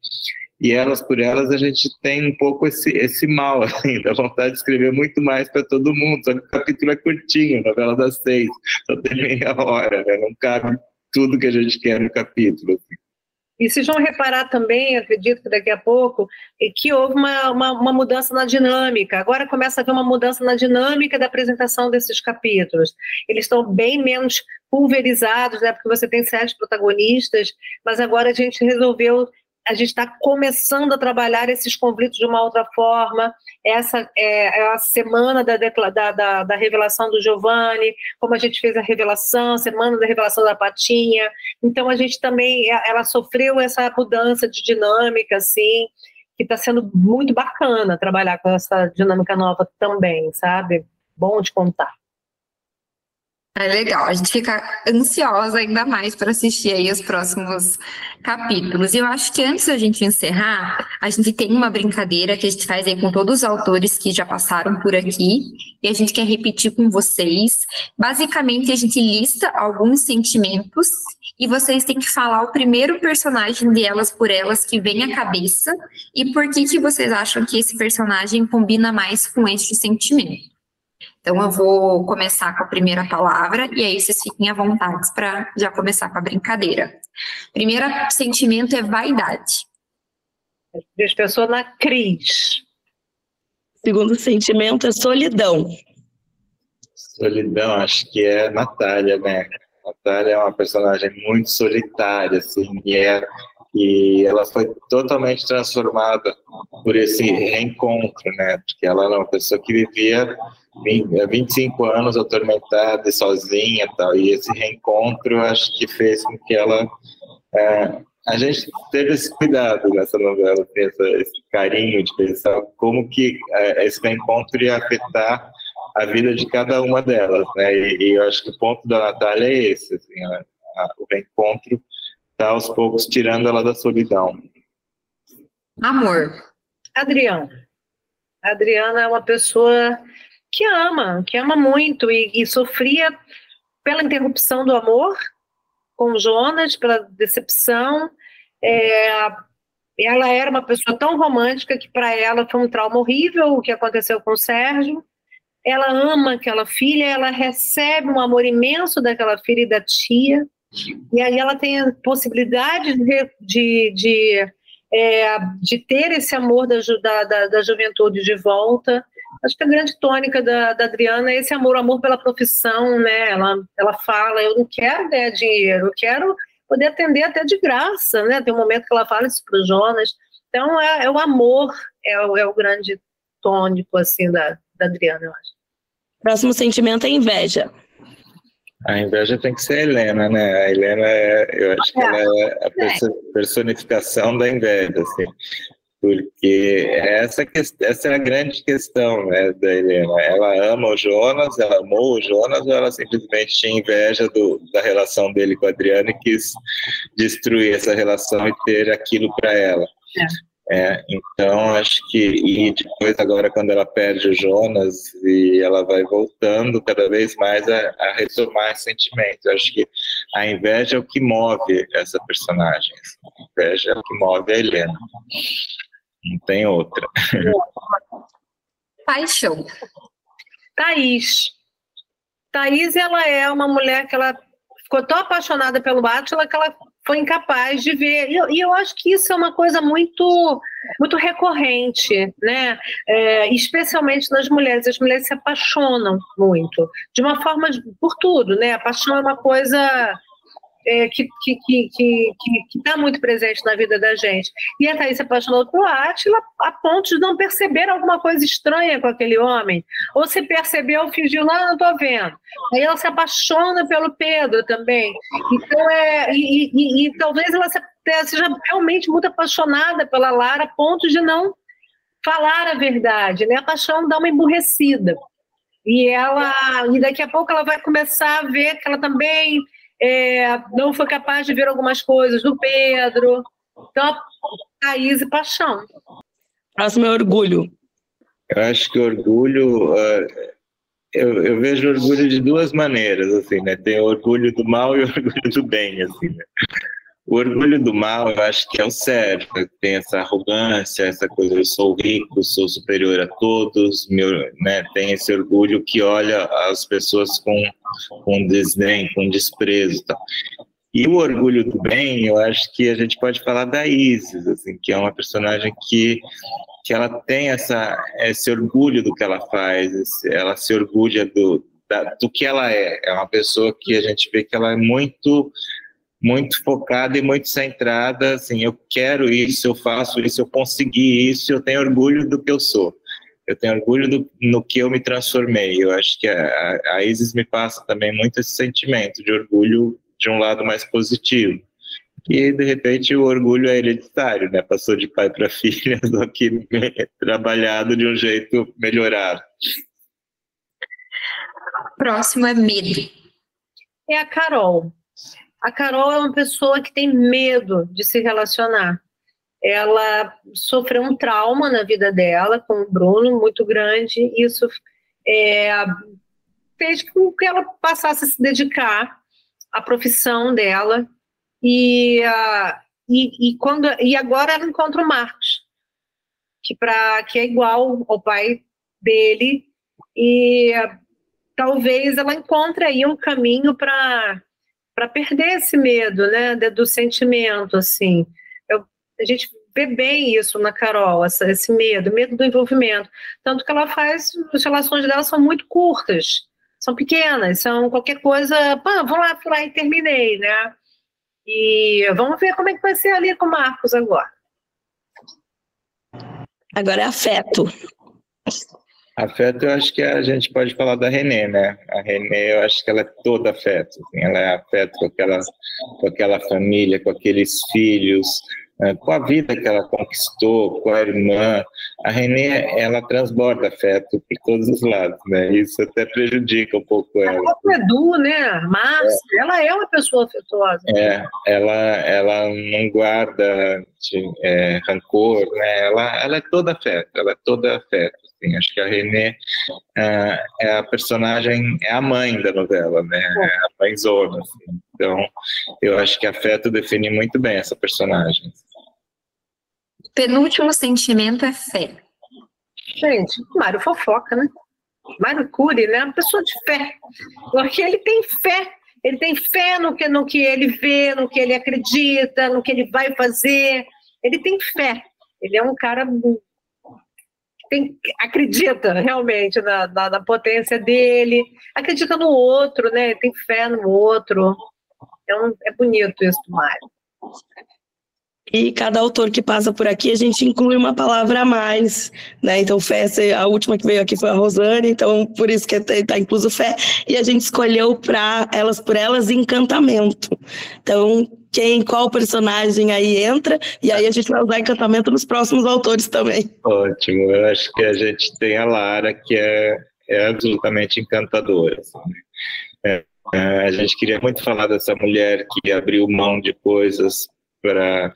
e elas por elas a gente tem um pouco esse, esse mal, assim, da vontade de escrever muito mais para todo mundo, só que o capítulo é curtinho, novela das seis, só tem meia hora, né? não cabe tudo que a gente quer no capítulo. Assim. E vocês vão reparar também, acredito que daqui a pouco, que houve uma, uma, uma, mudança na dinâmica. Agora começa a haver uma mudança na dinâmica da apresentação desses capítulos. Eles estão bem menos pulverizados, né, porque você tem sete protagonistas, mas agora a gente resolveu a gente está começando a trabalhar esses conflitos de uma outra forma. Essa é, é a semana da, da, da, da, revelação do Giovanni, como a gente fez a revelação, semana da revelação da Patinha. Então a gente também, ela sofreu essa mudança de dinâmica, assim, que está sendo muito bacana trabalhar com essa dinâmica nova também, sabe? Bom de contar. É legal, a gente fica ansiosa ainda mais para assistir aí os próximos capítulos. E eu acho que antes da gente encerrar, a gente tem uma brincadeira que a gente faz aí com todos os autores que já passaram por aqui, e a gente quer repetir com vocês. Basicamente, a gente lista alguns sentimentos e vocês têm que falar o primeiro personagem de Elas por Elas que vem à cabeça e por que, que vocês acham que esse personagem combina mais com este sentimento. Então, eu vou começar com a primeira palavra e aí vocês fiquem à vontade para já começar com a brincadeira. Primeiro sentimento é vaidade. As pessoas na crise. Segundo sentimento é solidão. Solidão, acho que é Natália, né? Natália é uma personagem muito solitária, assim, e, é, e ela foi totalmente transformada por esse reencontro, né? Porque ela era uma pessoa que vivia 20, 25 é, anos atormentada e sozinha tal, e esse reencontro acho que fez com que ela é, a gente teve esse cuidado nessa novela, essa, esse carinho de pensar como que é, esse reencontro ia afetar a vida de cada uma delas, né? E, e eu acho que o ponto da Natália é esse, assim, a, a, o reencontro está aos poucos tirando ela da solidão. Amor. Adriano. A Adriana é uma pessoa que ama, que ama muito e, e sofria pela interrupção do amor com Jonas, pela decepção. É, ela era uma pessoa tão romântica que para ela foi um trauma horrível o que aconteceu com o Sérgio. Ela ama aquela filha, ela recebe um amor imenso daquela filha e da tia. E aí ela tem a possibilidade de, de, de, é, de ter esse amor da, da, da juventude de volta Acho que a grande tônica da, da Adriana é esse amor, amor pela profissão, né? Ela, ela fala, eu não quero ganhar dinheiro, eu quero poder atender até de graça, né? Tem um momento que ela fala isso para o Jonas. Então, é, é, o amor, é o, é o grande tônico, assim, da, da Adriana, eu acho. Próximo sentimento é inveja. A inveja tem que ser a Helena, né? A Helena, é, eu acho que ela é a personificação da inveja, assim porque essa, essa é a grande questão né, da Helena. Ela ama o Jonas, ela amou o Jonas, ou ela simplesmente tinha inveja do, da relação dele com a Adriana e quis destruir essa relação e ter aquilo para ela. É. É, então, acho que, e depois, agora, quando ela perde o Jonas e ela vai voltando cada vez mais a, a retomar. Acho que a inveja é o que move essa personagem. A inveja é o que move a Helena. Não tem outra. Paixão. Thaís. Thaís, ela é uma mulher que ela ficou tão apaixonada pelo Átila que ela foi incapaz de ver. E eu, e eu, acho que isso é uma coisa muito, muito recorrente, né? É, especialmente nas mulheres. As mulheres se apaixonam muito, de uma forma, por tudo, né? A paixão é uma coisa é, que está que, que, que, tá muito presente na vida da gente. E a Thaís se apaixonou por Átila a ponto de não perceber alguma coisa estranha com aquele homem. Ou se percebeu, fingiu, não, não estou vendo. Aí ela se apaixona pelo Pedro também. Então, é, e, e, e talvez ela seja realmente muito apaixonada pela Lara a ponto de não falar a verdade. Né? A paixão dá uma emburrecida. E ela, e daqui a pouco ela vai começar a ver que ela também é, não foi capaz de ver algumas coisas do Pedro. Então, Thaís e paixão. Próximo é orgulho. Eu acho que orgulho. Uh, eu, eu, vejo orgulho de duas maneiras, assim, né? Tem orgulho do mal e orgulho do bem, assim, né? O orgulho do mal, eu acho que é o certo, tem essa arrogância, essa coisa, eu sou rico, sou superior a todos, meu, né, tem esse orgulho que olha as pessoas com, com desdém, com desprezo. Tá? E o orgulho do bem, eu acho que a gente pode falar da Isis, assim, que é uma personagem que, que ela tem essa, esse orgulho do que ela faz, ela se orgulha do, da, do que ela é. É uma pessoa que a gente vê que ela é muito muito focada e muito centrada, assim, eu quero isso, eu faço isso, eu consegui isso, eu tenho orgulho do que eu sou. Eu tenho orgulho do, no que eu me transformei. Eu acho que a, a Isis me passa também muito esse sentimento de orgulho de um lado mais positivo. E, de repente, o orgulho é hereditário, né? Passou de pai para filha, só que trabalhado de um jeito melhorado. Próximo é medo. É a Carol. A Carol é uma pessoa que tem medo de se relacionar. Ela sofreu um trauma na vida dela com o Bruno muito grande. Isso é, fez com que ela passasse a se dedicar à profissão dela. E, uh, e, e, quando, e agora ela encontra o Marcos, que, pra, que é igual ao pai dele. E uh, talvez ela encontre aí um caminho para para perder esse medo, né, do sentimento, assim. Eu, a gente vê bem isso na Carol, essa, esse medo, medo do envolvimento. Tanto que ela faz, as relações dela são muito curtas, são pequenas, são qualquer coisa, pá, vou lá, fui lá e terminei, né? E vamos ver como é que vai ser ali com o Marcos agora. Agora é afeto. Afeto, eu acho que a gente pode falar da Renê, né? A Renê, eu acho que ela é toda afeto. Assim, ela é afeto com aquela, com aquela família, com aqueles filhos, né? com a vida que ela conquistou, com a irmã. A Renê, ela transborda afeto por todos os lados, né? Isso até prejudica um pouco ela. O Edu, né? Márcia, é. ela é uma pessoa afetuosa. É, ela, ela não guarda de, é, rancor, né? Ela, ela é toda afeto, ela é toda afeto. Assim, acho que a Renê é, é, a personagem, é a mãe da novela, né? É a mãezona. Assim. Então, eu acho que afeto define muito bem essa personagem. Penúltimo sentimento é fé. Gente, Mário fofoca, né? Mário Cury, né? Uma pessoa de fé. Porque ele tem fé. Ele tem fé no que, no que ele vê, no que ele acredita, no que ele vai fazer. Ele tem fé. Ele é um cara tem, acredita realmente na, na, na, potência dele, acredita no outro, né? Tem fé no outro. É, é bonito isso do Mário. E cada autor que passa por aqui, a gente inclui uma palavra a mais, né? Então, fé, a última que veio aqui foi a Rosane, então por isso que está incluso fé. E a gente escolheu para elas por elas encantamento. Então, quem, qual personagem aí entra, e aí a gente vai usar encantamento nos próximos autores também. Ótimo, eu acho que a gente tem a Lara, que é, é absolutamente encantadora. É, é, a gente queria muito falar dessa mulher que abriu mão de coisas para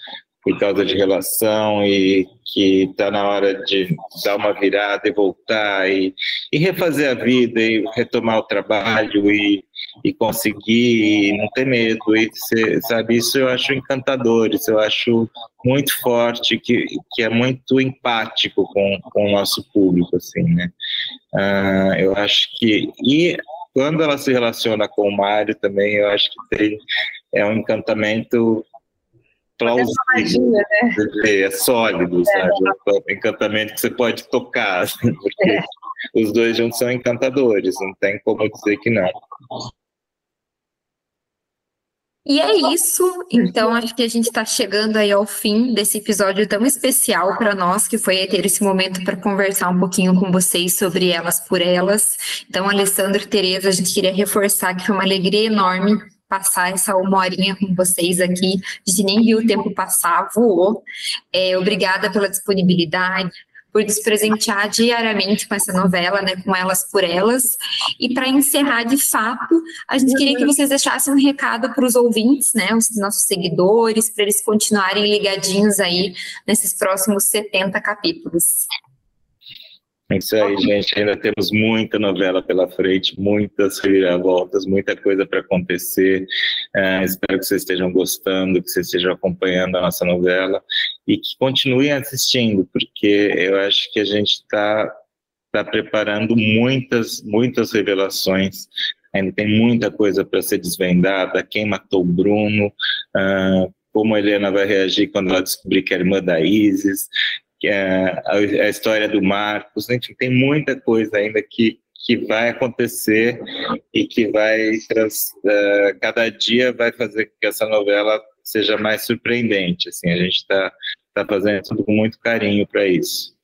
causa de relação e que está na hora de dar uma virada e voltar e, e refazer a vida e retomar o trabalho e, e conseguir e não ter medo. E ser, sabe isso eu acho encantador isso eu acho muito forte que, que é muito empático com, com o nosso público assim né? Uh, eu acho que e quando ela se relaciona com o Mário também eu acho que tem é um encantamento plausível, né? é sólido, é. sabe? É encantamento que você pode tocar, porque é. os dois juntos são encantadores, não tem como dizer que não. E é isso. Então, acho que a gente está chegando aí ao fim desse episódio tão especial para nós, que foi ter esse momento para conversar um pouquinho com vocês sobre elas por elas. Então, Alessandro e Tereza, a gente queria reforçar que foi uma alegria enorme passar essa uma horinha com vocês aqui. A gente nem viu o tempo passar, voou. É, obrigada pela disponibilidade, por nos presentear diariamente com essa novela, né, com Elas por Elas. E para encerrar de fato, a gente queria que vocês deixassem um recado para os ouvintes, né, os nossos seguidores, para eles continuarem ligadinhos aí nesses próximos 70 capítulos. É isso aí, gente. Ainda temos muita novela pela frente, muitas reviravoltas, muita coisa para acontecer. É, espero que vocês estejam gostando, que vocês estejam acompanhando a nossa novela e que continuem assistindo, porque eu acho que a gente está tá preparando muitas, muitas revelações. Ainda tem muita coisa para ser desvendada. Quem matou o Bruno? Uh, como a Helena vai reagir quando ela descobrir que é irmã da Isis, é a, a, história do Marcos, enfim, tem muita coisa ainda que, que vai acontecer e que vai, uh, cada dia vai fazer que essa novela seja mais surpreendente, assim, a gente está tá fazendo tudo com muito carinho para isso.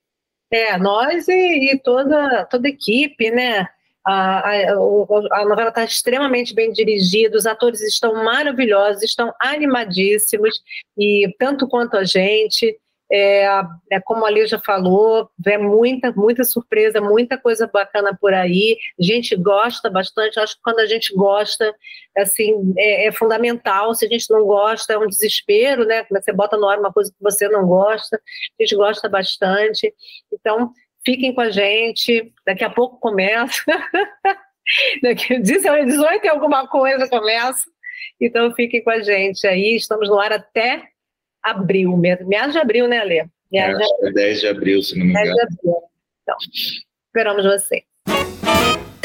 É, nós e, e, toda, toda a equipe, né, a, a, a novela está extremamente bem dirigida, os atores estão maravilhosos, estão animadíssimos, e tanto quanto a gente. É, é, como a Lígia falou, é muita, muita surpresa, muita coisa bacana por aí. A gente gosta bastante. Acho que quando a gente gosta, assim, é, é fundamental. Se a gente não gosta, é um desespero, né? Você bota no ar uma coisa que você não gosta. A gente gosta bastante. Então, fiquem com a gente. Daqui a pouco começa. Daqui 18 e alguma coisa começa. Então, fiquem com a gente aí. Estamos no ar até abril, meados de abril, né, Alê? Meados é, de 10 de abril, se não me engano. 10 de abril. Então, esperamos você.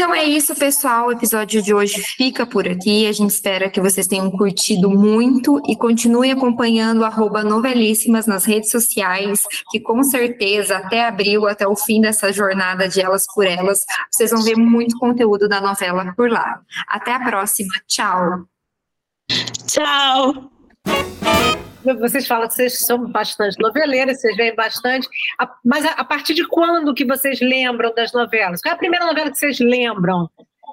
Então é isso, pessoal. O episódio de hoje fica por aqui. A gente espera que vocês tenham curtido muito e continuem acompanhando arroba novelíssimas nas redes sociais, que com certeza até abril, até o fim dessa jornada de Elas por Elas, vocês vão ver muito conteúdo da novela por lá. Até a próxima. Tchau. Tchau vocês falam que vocês são bastante noveleiros, vocês veem bastante, mas a, partir de quando que vocês lembram das novelas? Qual é a primeira novela que vocês lembram?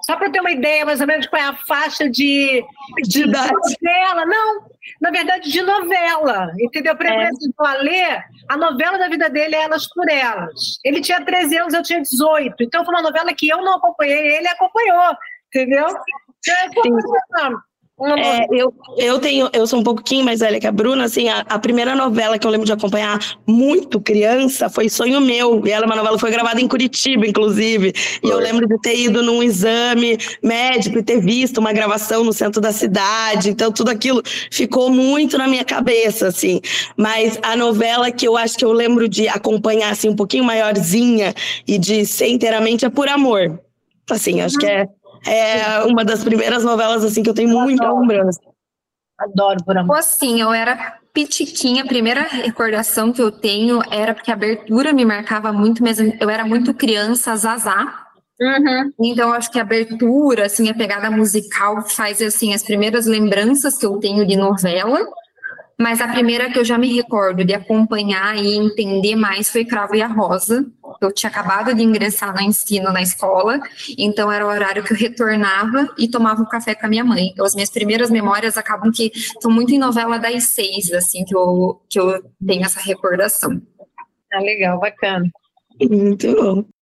Só para ter uma ideia mais ou menos qual é a faixa de, de, de novela. Não, na verdade, de novela. Entendeu? Por exemplo, é. o Alê, a novela da vida dele é Elas por Elas. Ele tinha 13 anos, eu tinha 18. Então foi uma novela que eu não acompanhei, ele acompanhou. Entendeu? Então, é, eu, eu tenho, eu sou um pouquinho mais velha que a Bruna, assim, a, a, primeira novela que eu lembro de acompanhar muito criança foi Sonho Meu, e ela é uma novela que foi gravada em Curitiba, inclusive, e eu lembro de ter ido num exame médico e ter visto uma gravação no centro da cidade, então tudo aquilo ficou muito na minha cabeça, assim, mas a novela que eu acho que eu lembro de acompanhar, assim, um pouquinho maiorzinha e de ser inteiramente é Por Amor, assim, acho que é é uma das primeiras novelas assim que eu tenho muita lembrança. Adoro por amor. Assim, eu era pitiquinha, a primeira recordação que eu tenho era porque a abertura me marcava muito, mesmo eu era muito criança, Zazá. Uhum. Então, acho que a abertura, assim, a pegada musical faz, assim, as primeiras lembranças que eu tenho de novela. Mas a primeira que eu já me recordo de acompanhar e entender mais foi Cravo e a Rosa. Eu tinha acabado de ingressar no ensino na escola, então era o horário que eu retornava e tomava um café com a minha mãe. Então, as minhas primeiras memórias acabam que estão muito em novela das seis, assim, que eu, que eu tenho essa recordação. Ah, legal, bacana. Muito bom.